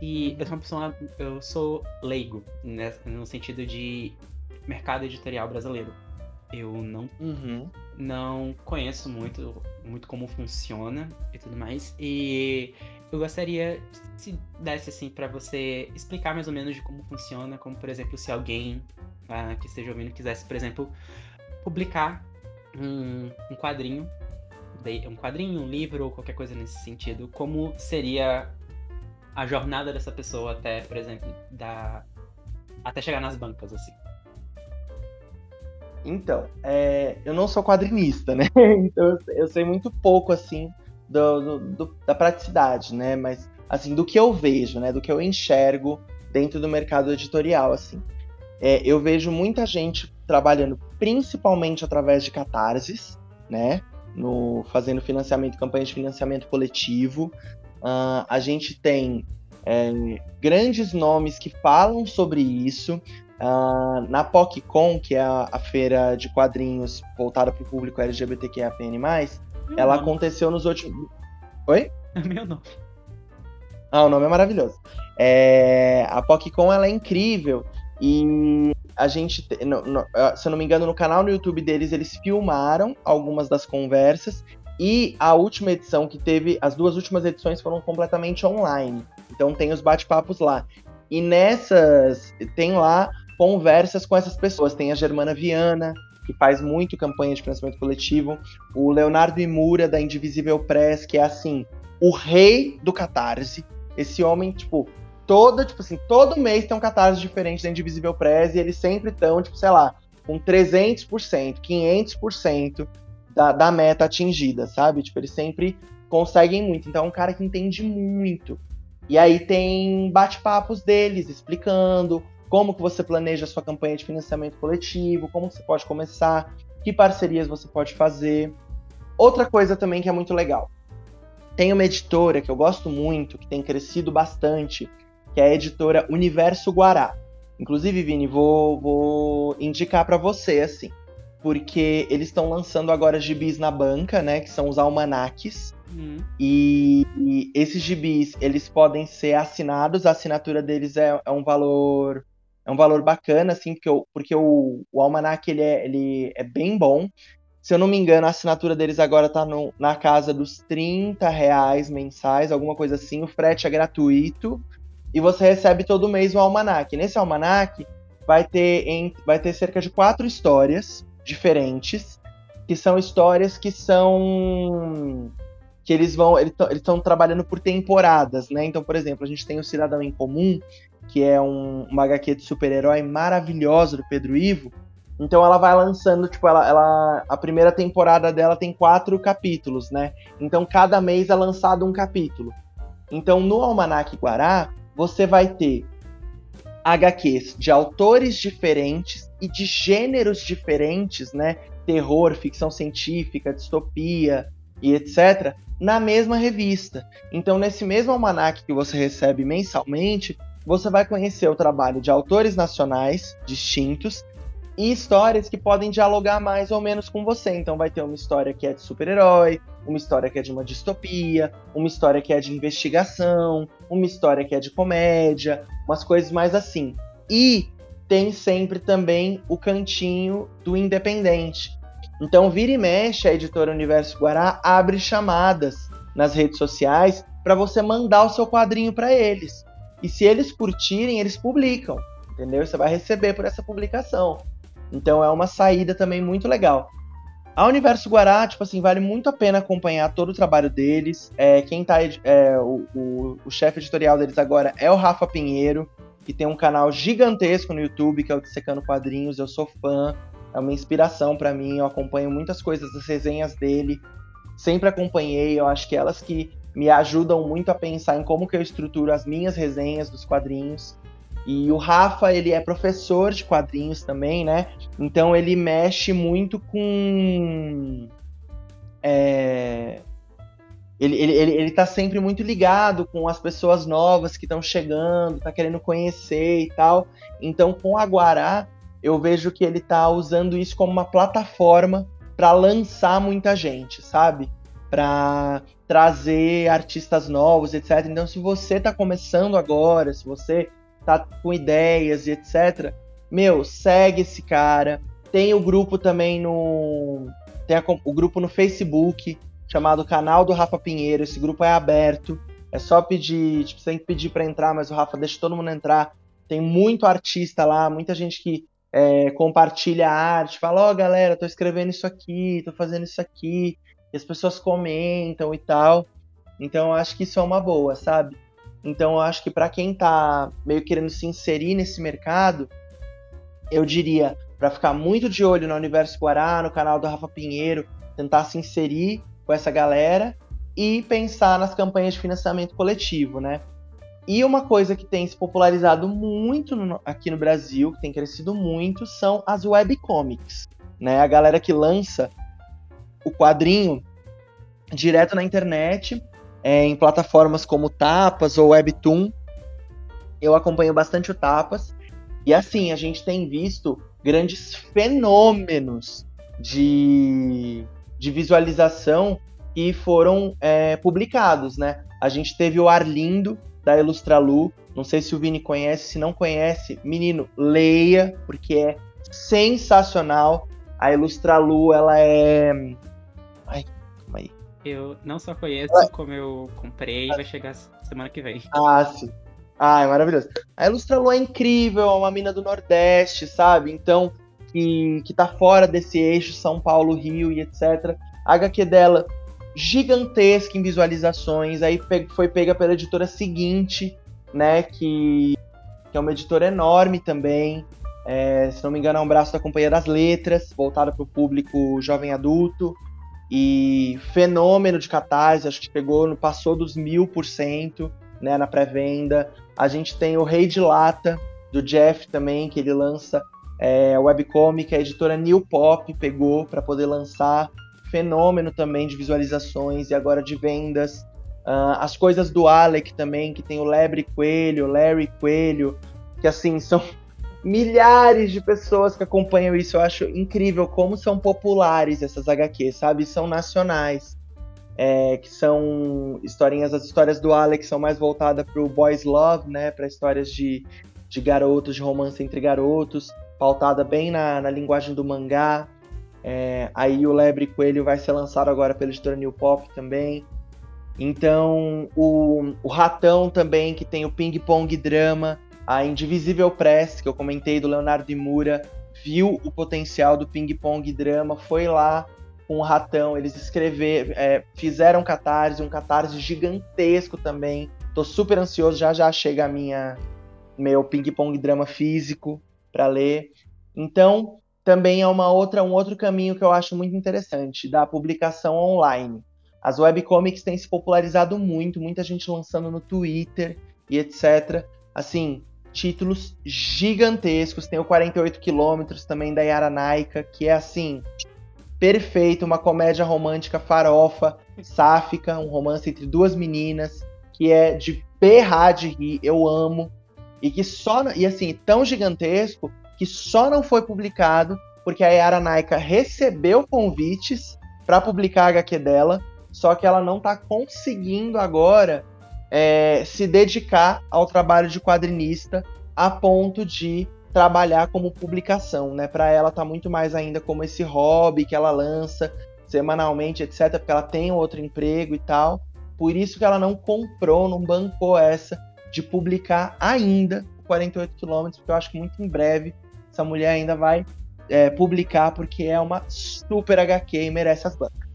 e eu sou uma pessoa, eu sou leigo, né, no sentido de mercado editorial brasileiro. Eu não, uhum. não conheço muito, muito como funciona e tudo mais. E eu gostaria, se desse assim, para você explicar mais ou menos de como funciona, como por exemplo, se alguém ah, que esteja ouvindo quisesse, por exemplo, publicar um, um quadrinho um quadrinho, um livro ou qualquer coisa nesse sentido, como seria a jornada dessa pessoa até, por exemplo, da até chegar nas bancas assim. Então, é, eu não sou quadrinista, né? (laughs) Então eu sei muito pouco assim do, do, da praticidade, né? Mas assim do que eu vejo, né? Do que eu enxergo dentro do mercado editorial, assim. É, eu vejo muita gente trabalhando principalmente através de catarses, né? no fazendo financiamento, campanha de financiamento coletivo. Uh, a gente tem é, grandes nomes que falam sobre isso. Uh, na PocCon, que é a, a, feira de quadrinhos voltada para o público LGBTQIAPN+, Meu ela nome. aconteceu nos últimos... Oi? É (laughs) meu nome. Ah, o nome é maravilhoso. É, a PocCon ela é incrível E a gente, no, no, se eu não me engano, no canal no YouTube deles, eles filmaram algumas das conversas. E a última edição que teve, as duas últimas edições foram completamente online. Então tem os bate-papos lá. E nessas, tem lá conversas com essas pessoas. Tem a Germana Viana, que faz muito campanha de financiamento coletivo. O Leonardo Imura, da Indivisível Press, que é assim, o rei do catarse. Esse homem, tipo, toda, tipo assim, todo mês tem um catarse diferente da Indivisível Press e eles sempre estão, tipo, sei lá, com 300%, 500% da, da meta atingida, sabe? Tipo, eles sempre conseguem muito. Então é um cara que entende muito. E aí tem bate-papos deles explicando como que você planeja a sua campanha de financiamento coletivo, como você pode começar, que parcerias você pode fazer. Outra coisa também que é muito legal. Tem uma editora que eu gosto muito, que tem crescido bastante, que é a editora Universo Guará. Inclusive, Vini, vou, vou indicar para você, assim, porque eles estão lançando agora gibis na banca, né, que são os almanaques, Uhum. E, e, esses gibis, eles podem ser assinados, a assinatura deles é, é um valor é um valor bacana, assim, porque, o, porque o, o Almanac ele é, ele é bem bom. Se eu não me engano, a assinatura deles agora tá no, na casa dos 30 reais mensais, alguma coisa assim. O frete é gratuito e você recebe todo mês um almanac. Nesse almanac vai ter, em, vai ter cerca de quatro histórias diferentes, que são histórias que são que eles vão, eles estão trabalhando por temporadas, né? Então, por exemplo, a gente tem o Cidadão em Comum, que é um, uma HQ de super-herói maravilhosa do Pedro Ivo. Então ela vai lançando, tipo, ela, ela, a primeira temporada dela tem quatro capítulos, né? Então cada mês é lançado um capítulo. Então no Almanac Guará, você vai ter HQs de autores diferentes e de gêneros diferentes, né? Terror, ficção científica, distopia e etc na mesma revista. Então, nesse mesmo almanac que você recebe mensalmente, você vai conhecer o trabalho de autores nacionais distintos e histórias que podem dialogar mais ou menos com você. Então, vai ter uma história que é de super-herói, uma história que é de uma distopia, uma história que é de investigação, uma história que é de comédia, umas coisas mais assim. E tem sempre também o cantinho do independente, então, vira e mexe, a editora Universo Guará abre chamadas nas redes sociais para você mandar o seu quadrinho para eles. E se eles curtirem, eles publicam, entendeu? Você vai receber por essa publicação. Então é uma saída também muito legal. A Universo Guará, tipo assim, vale muito a pena acompanhar todo o trabalho deles. É, quem tá. É, o, o, o chefe editorial deles agora é o Rafa Pinheiro, que tem um canal gigantesco no YouTube, que é o Dissecando Quadrinhos. Eu sou fã é uma inspiração para mim. Eu acompanho muitas coisas das resenhas dele, sempre acompanhei. Eu acho que elas que me ajudam muito a pensar em como que eu estruturo as minhas resenhas dos quadrinhos. E o Rafa, ele é professor de quadrinhos também, né? Então ele mexe muito com. É... Ele, ele, ele, ele tá sempre muito ligado com as pessoas novas que estão chegando, tá querendo conhecer e tal. Então, com a Guará, eu vejo que ele tá usando isso como uma plataforma para lançar muita gente, sabe? Para trazer artistas novos, etc. Então, se você tá começando agora, se você tá com ideias e etc, meu, segue esse cara. Tem o grupo também no tem a, o grupo no Facebook chamado Canal do Rafa Pinheiro. Esse grupo é aberto. É só pedir, tipo, você tem que pedir para entrar, mas o Rafa deixa todo mundo entrar. Tem muito artista lá, muita gente que é, compartilha arte, fala, ó, oh, galera, tô escrevendo isso aqui, tô fazendo isso aqui, e as pessoas comentam e tal. Então eu acho que isso é uma boa, sabe? Então eu acho que para quem tá meio querendo se inserir nesse mercado, eu diria para ficar muito de olho no Universo Guará, no canal do Rafa Pinheiro, tentar se inserir com essa galera e pensar nas campanhas de financiamento coletivo, né? E uma coisa que tem se popularizado muito no, aqui no Brasil, que tem crescido muito, são as webcomics. Né? A galera que lança o quadrinho direto na internet, é, em plataformas como Tapas ou Webtoon. Eu acompanho bastante o Tapas. E assim, a gente tem visto grandes fenômenos de, de visualização que foram é, publicados, né? A gente teve o Arlindo, da Ilustralu, Não sei se o Vini conhece, se não conhece, menino, leia, porque é sensacional. A Ilustralu, ela é. Ai, calma aí. Eu não só conheço, ela... como eu comprei, vai chegar semana que vem. Ah, sim. Ah, é maravilhoso. A Ilustralu é incrível, é uma mina do Nordeste, sabe? Então, que, que tá fora desse eixo São Paulo, Rio e etc. A HQ dela, gigantesca em visualizações, aí foi pega pela editora seguinte, né? Que, que é uma editora enorme também. É, se não me engano, é um braço da Companhia das Letras, voltada para o público jovem adulto. E fenômeno de catarse, acho que pegou, passou dos mil por cento né, na pré-venda. A gente tem o Rei de Lata, do Jeff também, que ele lança é, webcomic, a editora New Pop pegou para poder lançar. Fenômeno também de visualizações e agora de vendas. Uh, as coisas do Alec também, que tem o Lebre Coelho, Larry Coelho, que assim, (laughs) são milhares de pessoas que acompanham isso. Eu acho incrível como são populares essas HQs, sabe? São nacionais. É, que são historinhas, as histórias do Alex são mais voltadas para o boys love, né? Para histórias de, de garotos, de romance entre garotos, pautada bem na, na linguagem do mangá. É, aí o Lebre Coelho vai ser lançado agora pela editora New Pop também. Então, o, o Ratão também, que tem o Ping Pong Drama, a Indivisível Press, que eu comentei do Leonardo Imura, viu o potencial do Ping Pong Drama, foi lá com o Ratão, eles escreveram, é, fizeram catarse, um catarse gigantesco também. Tô super ansioso, já já chega a minha meu Ping Pong Drama físico para ler. Então, também é uma outra, um outro caminho que eu acho muito interessante, da publicação online. As webcomics têm se popularizado muito, muita gente lançando no Twitter e etc. Assim, títulos gigantescos. Tem o 48 quilômetros também da Yara Naika, que é assim, perfeito, uma comédia romântica farofa, sáfica, um romance entre duas meninas, que é de berrar de rir, eu amo. E que só. E assim, tão gigantesco que só não foi publicado porque a Yara Naika recebeu convites para publicar a HQ dela só que ela não está conseguindo agora é, se dedicar ao trabalho de quadrinista a ponto de trabalhar como publicação, né? Para ela tá muito mais ainda como esse hobby que ela lança semanalmente, etc, porque ela tem outro emprego e tal. Por isso que ela não comprou, não bancou essa de publicar ainda 48 quilômetros, porque eu acho que muito em breve essa mulher ainda vai é, publicar, porque é uma super HQ e merece as bancas.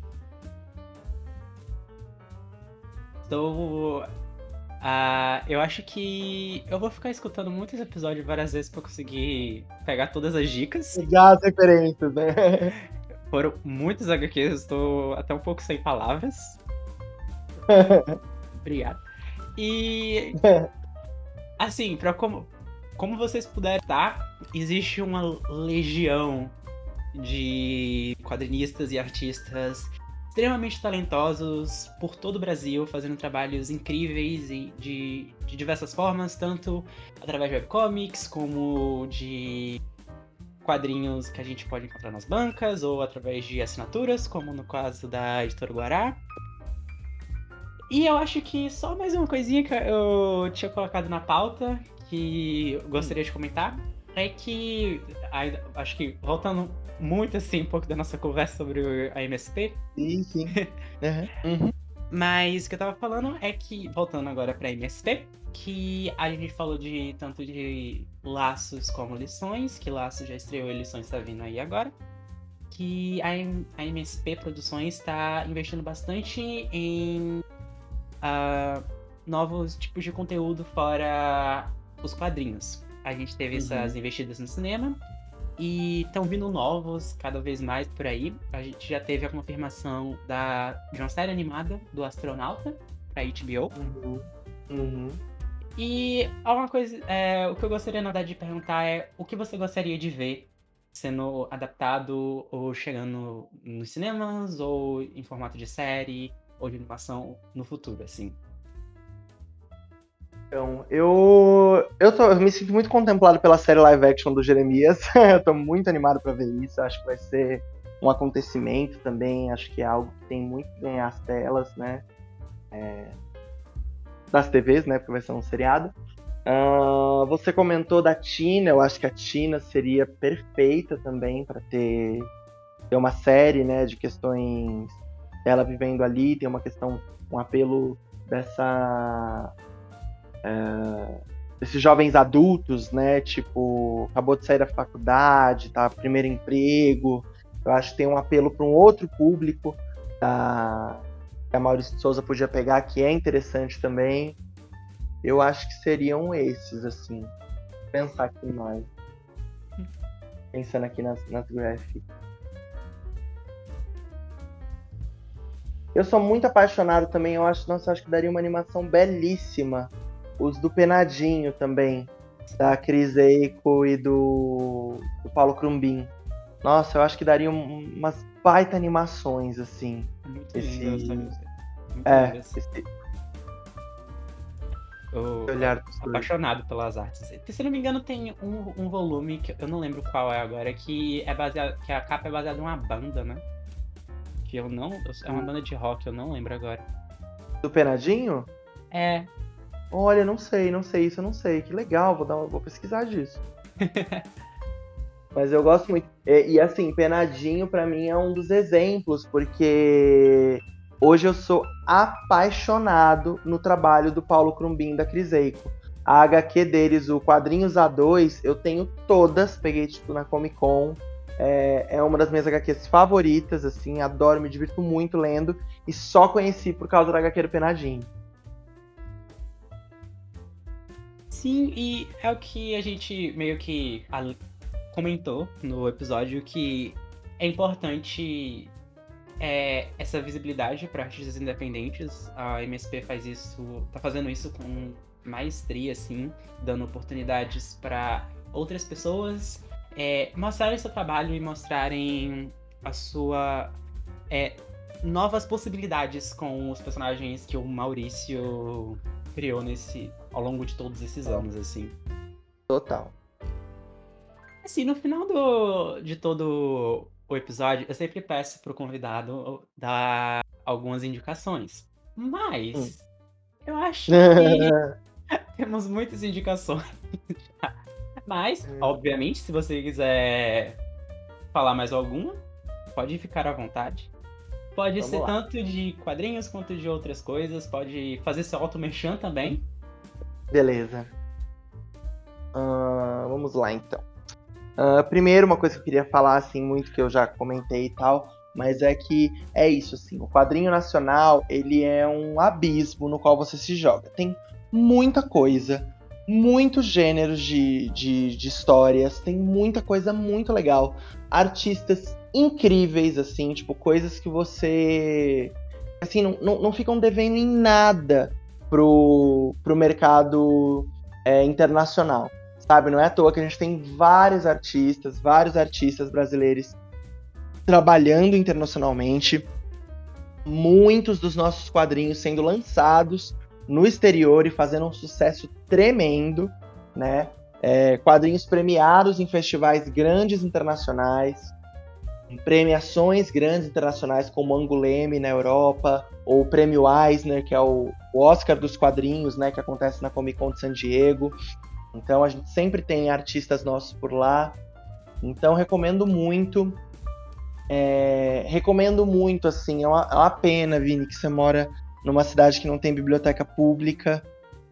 Então, uh, eu acho que eu vou ficar escutando muitos episódios várias vezes para conseguir pegar todas as dicas. Pegar as referências, né? (laughs) Foram muitos HQs, estou até um pouco sem palavras. (laughs) Obrigado. E. Assim, para como, como vocês puderem estar, existe uma legião de quadrinistas e artistas extremamente talentosos por todo o Brasil, fazendo trabalhos incríveis e de, de diversas formas, tanto através de webcomics, como de quadrinhos que a gente pode encontrar nas bancas, ou através de assinaturas, como no caso da Editora Guará. E eu acho que só mais uma coisinha que eu tinha colocado na pauta, que eu gostaria de comentar, é que, acho que voltando muito assim um pouco da nossa conversa sobre a MSP. Sim, sim. (laughs) Uhum. Uhum. Mas o que eu tava falando é que, voltando agora pra MSP, que a gente falou de tanto de laços como lições, que laços já estreou e lições tá vindo aí agora. Que a, a MSP Produções está investindo bastante em uh, novos tipos de conteúdo fora os quadrinhos. A gente teve uhum. essas investidas no cinema, e estão vindo novos cada vez mais por aí. A gente já teve a confirmação da, de uma série animada do Astronauta pra HBO. Uhum. Uhum. E alguma coisa. É, o que eu gostaria, na verdade, de perguntar é o que você gostaria de ver sendo adaptado ou chegando nos cinemas, ou em formato de série, ou de animação no futuro, assim. Então, eu, eu, tô, eu me sinto muito contemplado pela série live action do Jeremias. (laughs) eu tô muito animado para ver isso. Acho que vai ser um acontecimento também. Acho que é algo que tem muito que ganhar as telas, né? É, das TVs, né? Porque vai ser um seriado. Uh, você comentou da Tina, eu acho que a Tina seria perfeita também para ter, ter uma série, né, de questões dela vivendo ali, tem uma questão, um apelo dessa uh, desses jovens adultos, né, tipo acabou de sair da faculdade, tá primeiro emprego, eu acho que tem um apelo para um outro público da que a Maurício de Souza podia pegar que é interessante também eu acho que seriam esses, assim. Pensar aqui mais. Pensando aqui nas, nas. Eu sou muito apaixonado também, eu acho, nossa, eu acho que daria uma animação belíssima. Os do Penadinho também. Da Cris Eiko e do, do Paulo Crumbin. Nossa, eu acho que daria umas baita animações, assim. Muito esse... lindo, Muito é, esse, eu, olhar apaixonado pelas artes. Se não me engano, tem um, um volume que eu não lembro qual é agora, que é baseado. que a capa é baseada em uma banda, né? Que eu não. É uma hum. banda de rock, eu não lembro agora. Do Penadinho? É. Olha, não sei, não sei, isso eu não sei. Que legal, vou, dar, vou pesquisar disso. (laughs) Mas eu gosto muito. E, e assim, Penadinho para mim é um dos exemplos, porque Hoje eu sou apaixonado no trabalho do Paulo Crumbin da Criseico. A HQ deles, o Quadrinhos A2, eu tenho todas, peguei tipo na Comic Con. É, é uma das minhas HQs favoritas, assim, adoro, me divirto muito lendo. E só conheci por causa da HQ do Penadinho. Sim, e é o que a gente meio que comentou no episódio que é importante é, essa visibilidade para artistas independentes. A MSP faz isso, tá fazendo isso com maestria, assim, dando oportunidades para outras pessoas é, mostrarem seu trabalho e mostrarem a sua é, novas possibilidades com os personagens que o Maurício criou nesse ao longo de todos esses anos, assim. Total. Assim, no final do, de todo o episódio, eu sempre peço pro convidado dar algumas indicações. Mas hum. eu acho (laughs) que (laughs) temos muitas indicações. Mas, hum. obviamente, se você quiser falar mais alguma, pode ficar à vontade. Pode Vamos ser lá. tanto de quadrinhos quanto de outras coisas. Pode fazer seu auto-merchan também. Beleza. Uh, vamos lá, então. Uh, primeiro, uma coisa que eu queria falar, assim, muito que eu já comentei e tal, mas é que é isso, assim, o quadrinho nacional, ele é um abismo no qual você se joga. Tem muita coisa, muitos gêneros de, de, de histórias, tem muita coisa muito legal. Artistas incríveis, assim, tipo, coisas que você. Assim, não, não, não ficam devendo em nada pro, pro mercado é, internacional sabe? Não é à toa que a gente tem vários artistas, vários artistas brasileiros trabalhando internacionalmente, muitos dos nossos quadrinhos sendo lançados no exterior e fazendo um sucesso tremendo, né? É, quadrinhos premiados em festivais grandes internacionais, premiações grandes internacionais como Anguleme na Europa, ou o Prêmio Eisner, que é o, o Oscar dos quadrinhos, né, que acontece na Comic Con de San Diego. Então a gente sempre tem artistas nossos por lá. Então recomendo muito. É, recomendo muito, assim, é uma, é uma pena, Vini, que você mora numa cidade que não tem biblioteca pública,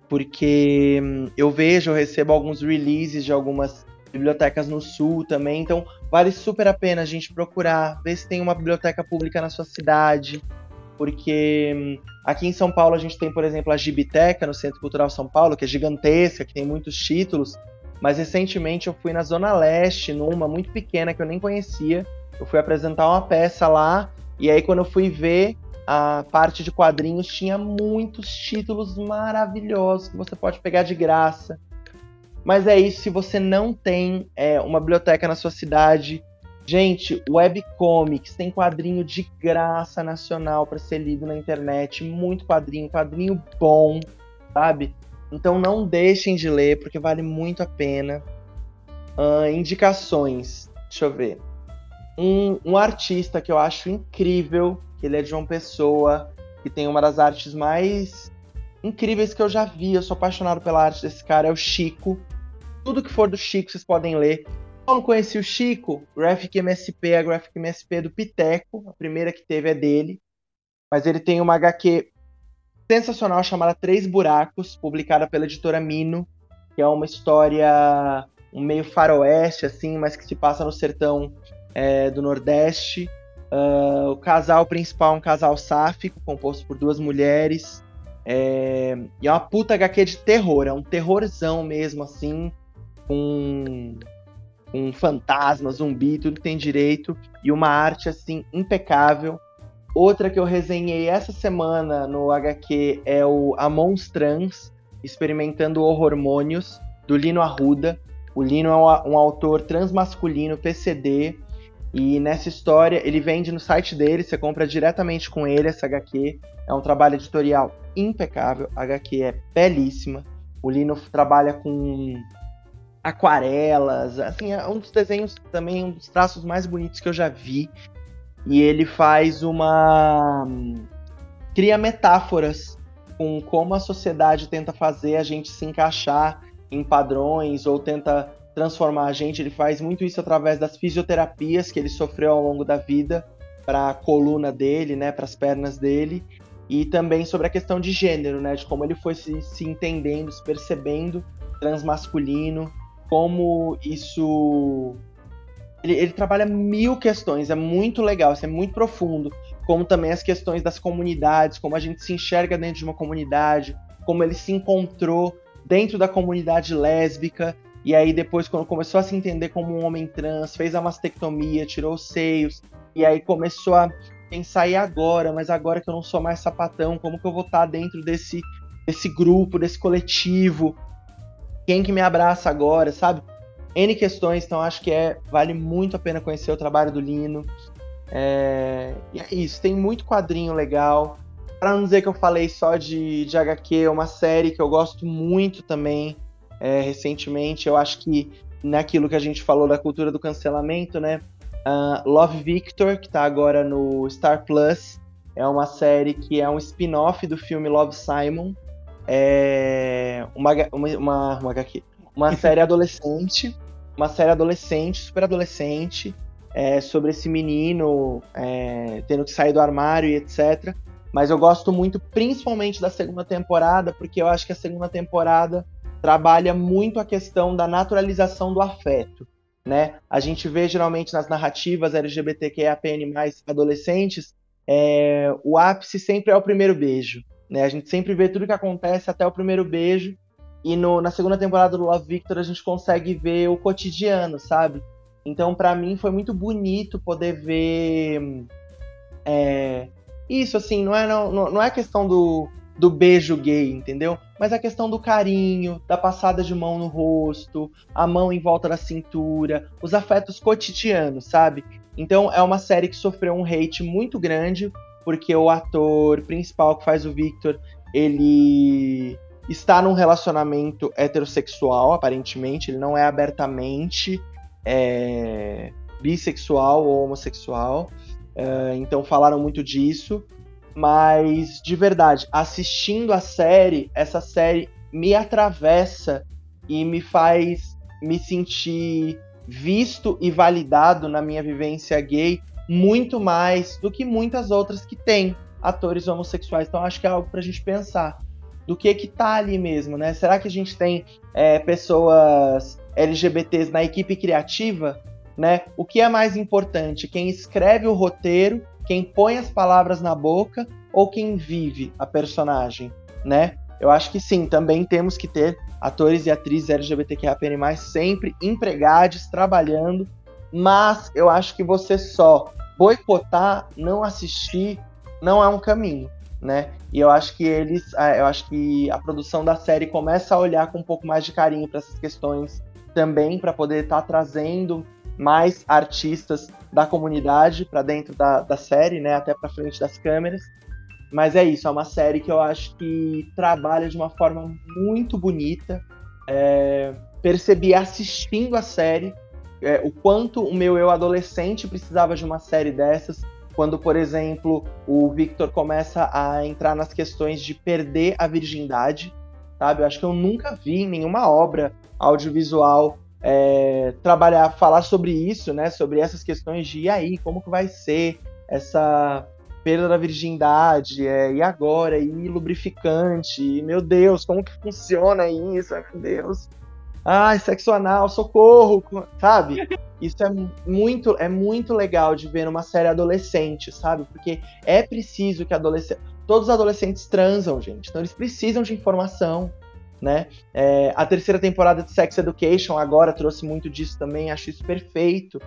porque hum, eu vejo, eu recebo alguns releases de algumas bibliotecas no sul também, então vale super a pena a gente procurar, ver se tem uma biblioteca pública na sua cidade, porque hum, aqui em São Paulo a gente tem, por exemplo, a Gibiteca no Centro Cultural São Paulo, que é gigantesca, que tem muitos títulos, mas recentemente eu fui na Zona Leste, numa muito pequena que eu nem conhecia. Eu fui apresentar uma peça lá, e aí quando eu fui ver a parte de quadrinhos, tinha muitos títulos maravilhosos que você pode pegar de graça. Mas é isso, se você não tem é, uma biblioteca na sua cidade, Gente, webcomics tem quadrinho de graça nacional para ser lido na internet, muito quadrinho, quadrinho bom, sabe? Então não deixem de ler, porque vale muito a pena. Uh, indicações, deixa eu ver. Um, um artista que eu acho incrível, que ele é de uma pessoa que tem uma das artes mais incríveis que eu já vi. Eu sou apaixonado pela arte desse cara, é o Chico. Tudo que for do Chico vocês podem ler. Não conheci o Chico, Graphic MSP, a Graphic MSP do Piteco, a primeira que teve é dele. Mas ele tem uma HQ sensacional chamada Três Buracos, publicada pela editora Mino, que é uma história um meio faroeste, assim, mas que se passa no sertão é, do Nordeste. Uh, o casal principal é um casal sáfico, composto por duas mulheres. É, e é uma puta HQ de terror, é um terrorzão mesmo, assim, com, com fantasma, zumbi, tudo que tem direito. E uma arte, assim, impecável. Outra que eu resenhei essa semana no HQ é o A Monstrans, Experimentando Hormônios, do Lino Arruda. O Lino é um, um autor transmasculino, PCD, e nessa história ele vende no site dele, você compra diretamente com ele essa HQ. É um trabalho editorial impecável, a HQ é belíssima. O Lino trabalha com aquarelas, assim, é um dos desenhos também, um dos traços mais bonitos que eu já vi. E ele faz uma. cria metáforas com como a sociedade tenta fazer a gente se encaixar em padrões ou tenta transformar a gente. Ele faz muito isso através das fisioterapias que ele sofreu ao longo da vida para a coluna dele, né, para as pernas dele, e também sobre a questão de gênero, né, de como ele foi se, se entendendo, se percebendo transmasculino, como isso ele, ele, trabalha mil questões, é muito legal, isso é muito profundo. Como também as questões das comunidades, como a gente se enxerga dentro de uma comunidade, como ele se encontrou dentro da comunidade lésbica, e aí depois, quando começou a se entender como um homem trans, fez a mastectomia, tirou os seios, e aí começou a pensar, e agora? Mas agora que eu não sou mais sapatão, como que eu vou estar dentro desse, desse grupo, desse coletivo? Quem que me abraça agora, sabe? N questões, então acho que é vale muito a pena conhecer o trabalho do Lino. É, e é isso, tem muito quadrinho legal. Para não dizer que eu falei só de, de HQ, é uma série que eu gosto muito também é, recentemente. Eu acho que naquilo que a gente falou da cultura do cancelamento, né? Uh, Love Victor, que está agora no Star Plus, é uma série que é um spin-off do filme Love Simon. É uma, uma, uma, uma uma (laughs) série adolescente, uma série adolescente, super adolescente, é, sobre esse menino é, tendo que sair do armário e etc. Mas eu gosto muito, principalmente da segunda temporada, porque eu acho que a segunda temporada trabalha muito a questão da naturalização do afeto. Né? A gente vê geralmente nas narrativas LGBTQIAPN+, adolescentes, é, o ápice sempre é o primeiro beijo. Né? A gente sempre vê tudo que acontece até o primeiro beijo, e no, na segunda temporada do Love Victor a gente consegue ver o cotidiano, sabe? Então, para mim, foi muito bonito poder ver é, isso, assim, não é, não, não é questão do, do beijo gay, entendeu? Mas a questão do carinho, da passada de mão no rosto, a mão em volta da cintura, os afetos cotidianos, sabe? Então, é uma série que sofreu um hate muito grande, porque o ator principal que faz o Victor, ele está num relacionamento heterossexual, aparentemente, ele não é abertamente é, bissexual ou homossexual. É, então falaram muito disso. Mas, de verdade, assistindo a série, essa série me atravessa e me faz me sentir visto e validado na minha vivência gay muito mais do que muitas outras que têm atores homossexuais. Então acho que é algo pra gente pensar do que que tá ali mesmo, né? Será que a gente tem é, pessoas LGBTs na equipe criativa, né? O que é mais importante, quem escreve o roteiro, quem põe as palavras na boca ou quem vive a personagem, né? Eu acho que sim, também temos que ter atores e atrizes LGBTQIA+, sempre empregados, trabalhando, mas eu acho que você só boicotar, não assistir, não é um caminho né? E eu acho que eles, eu acho que a produção da série começa a olhar com um pouco mais de carinho para essas questões também, para poder estar tá trazendo mais artistas da comunidade para dentro da, da série, né? Até para frente das câmeras. Mas é isso, é uma série que eu acho que trabalha de uma forma muito bonita. É, percebi assistindo a série é, o quanto o meu eu adolescente precisava de uma série dessas, quando, por exemplo, o Victor começa a entrar nas questões de perder a virgindade, sabe? Eu acho que eu nunca vi em nenhuma obra audiovisual é, trabalhar, falar sobre isso, né? Sobre essas questões de e aí, como que vai ser essa perda da virgindade, é, e agora, e lubrificante, e, meu Deus, como que funciona isso, meu Deus. Ai, sexo anal, socorro, sabe? Isso é muito, é muito legal de ver numa série adolescente, sabe? Porque é preciso que adolescente. Todos os adolescentes transam, gente. Então eles precisam de informação, né? É, a terceira temporada de Sex Education agora trouxe muito disso também, acho isso perfeito.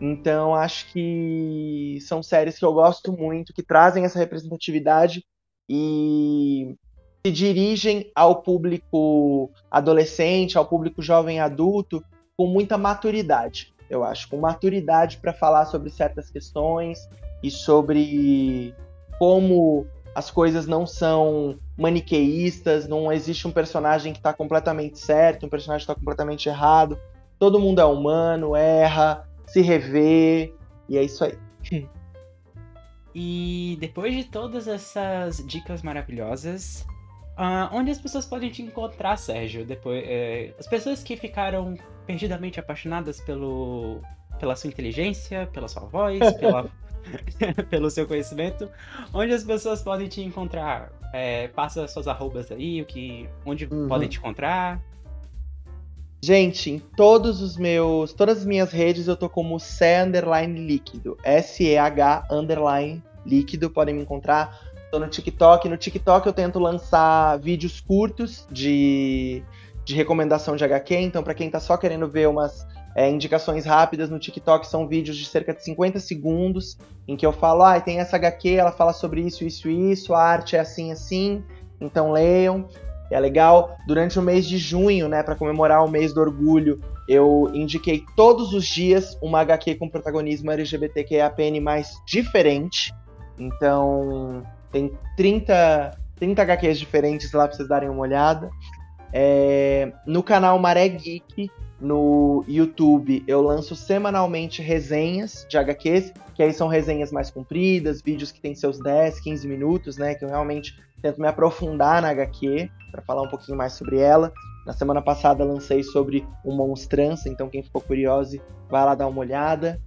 Então acho que são séries que eu gosto muito, que trazem essa representatividade e se dirigem ao público adolescente, ao público jovem adulto, com muita maturidade, eu acho, com maturidade para falar sobre certas questões e sobre como as coisas não são maniqueístas, não existe um personagem que está completamente certo, um personagem que está completamente errado. Todo mundo é humano, erra, se revê, e é isso aí. E depois de todas essas dicas maravilhosas, uh, onde as pessoas podem te encontrar, Sérgio? Depois, é, as pessoas que ficaram perdidamente apaixonadas pelo, pela sua inteligência, pela sua voz, pela (laughs) (laughs) pelo seu conhecimento. Onde as pessoas podem te encontrar? É, passa suas arrobas aí, o que, onde uhum. podem te encontrar. Gente, em todos os meus, todas as minhas redes eu tô como C underline líquido, S E H underline líquido, podem me encontrar. Tô no TikTok, no TikTok eu tento lançar vídeos curtos de, de recomendação de HQ, então para quem tá só querendo ver umas é, indicações rápidas no TikTok são vídeos de cerca de 50 segundos, em que eu falo, ah, tem essa HQ, ela fala sobre isso, isso isso, a arte é assim, assim, então leiam. É legal. Durante o mês de junho, né, para comemorar o mês do orgulho, eu indiquei todos os dias uma HQ com protagonismo LGBTQIAPN mais diferente. Então, tem 30, 30 HQs diferentes lá para vocês darem uma olhada. É, no canal Maré Geek, no YouTube eu lanço semanalmente resenhas de HQs, que aí são resenhas mais compridas, vídeos que tem seus 10, 15 minutos, né? Que eu realmente tento me aprofundar na HQ para falar um pouquinho mais sobre ela. Na semana passada lancei sobre o Monstrança, então quem ficou curioso, vai lá dar uma olhada.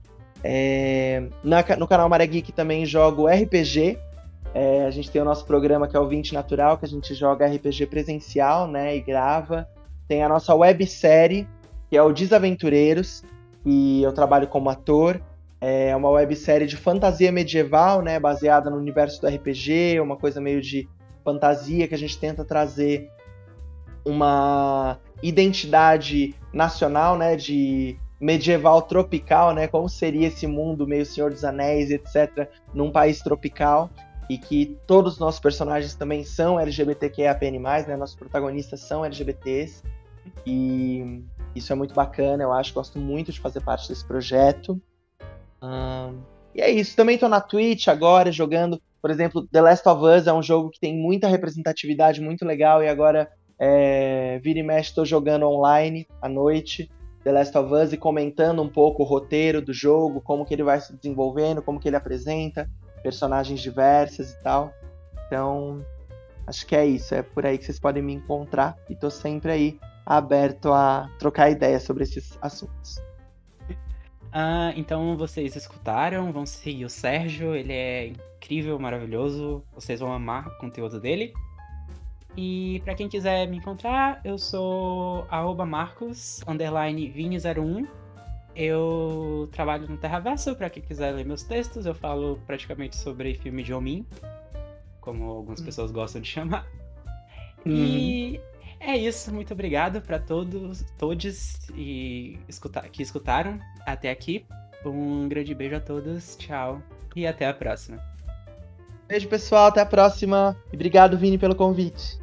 É... Na, no canal Maré Geek também jogo RPG. É, a gente tem o nosso programa que é o 20 Natural, que a gente joga RPG presencial, né? E grava. Tem a nossa websérie que é o Desaventureiros, e eu trabalho como ator. É uma websérie de fantasia medieval, né, baseada no universo do RPG, uma coisa meio de fantasia que a gente tenta trazer uma identidade nacional, né, de medieval tropical, né, como seria esse mundo meio Senhor dos Anéis, etc, num país tropical e que todos os nossos personagens também são LGBTQIAPN+, né, nossos protagonistas são LGBTs e isso é muito bacana, eu acho, gosto muito de fazer parte desse projeto. e é isso, também estou na Twitch agora jogando, por exemplo, The Last of Us é um jogo que tem muita representatividade, muito legal, e agora é, vira e mexe estou jogando online à noite. The Last of Us e comentando um pouco o roteiro do jogo, como que ele vai se desenvolvendo, como que ele apresenta personagens diversas e tal. Então, acho que é isso, é por aí que vocês podem me encontrar e tô sempre aí aberto a trocar ideias sobre esses assuntos. Ah, então vocês escutaram, vão seguir o Sérgio, ele é incrível, maravilhoso, vocês vão amar o conteúdo dele. E para quem quiser me encontrar, eu sou marcos, underline 01 Eu trabalho no Terraverso, para quem quiser ler meus textos, eu falo praticamente sobre filme de homem, como algumas hum. pessoas gostam de chamar. Hum. E é isso, muito obrigado para todos, todos e escutar, que escutaram até aqui. Um grande beijo a todos, tchau e até a próxima. Beijo pessoal, até a próxima. E obrigado, Vini, pelo convite.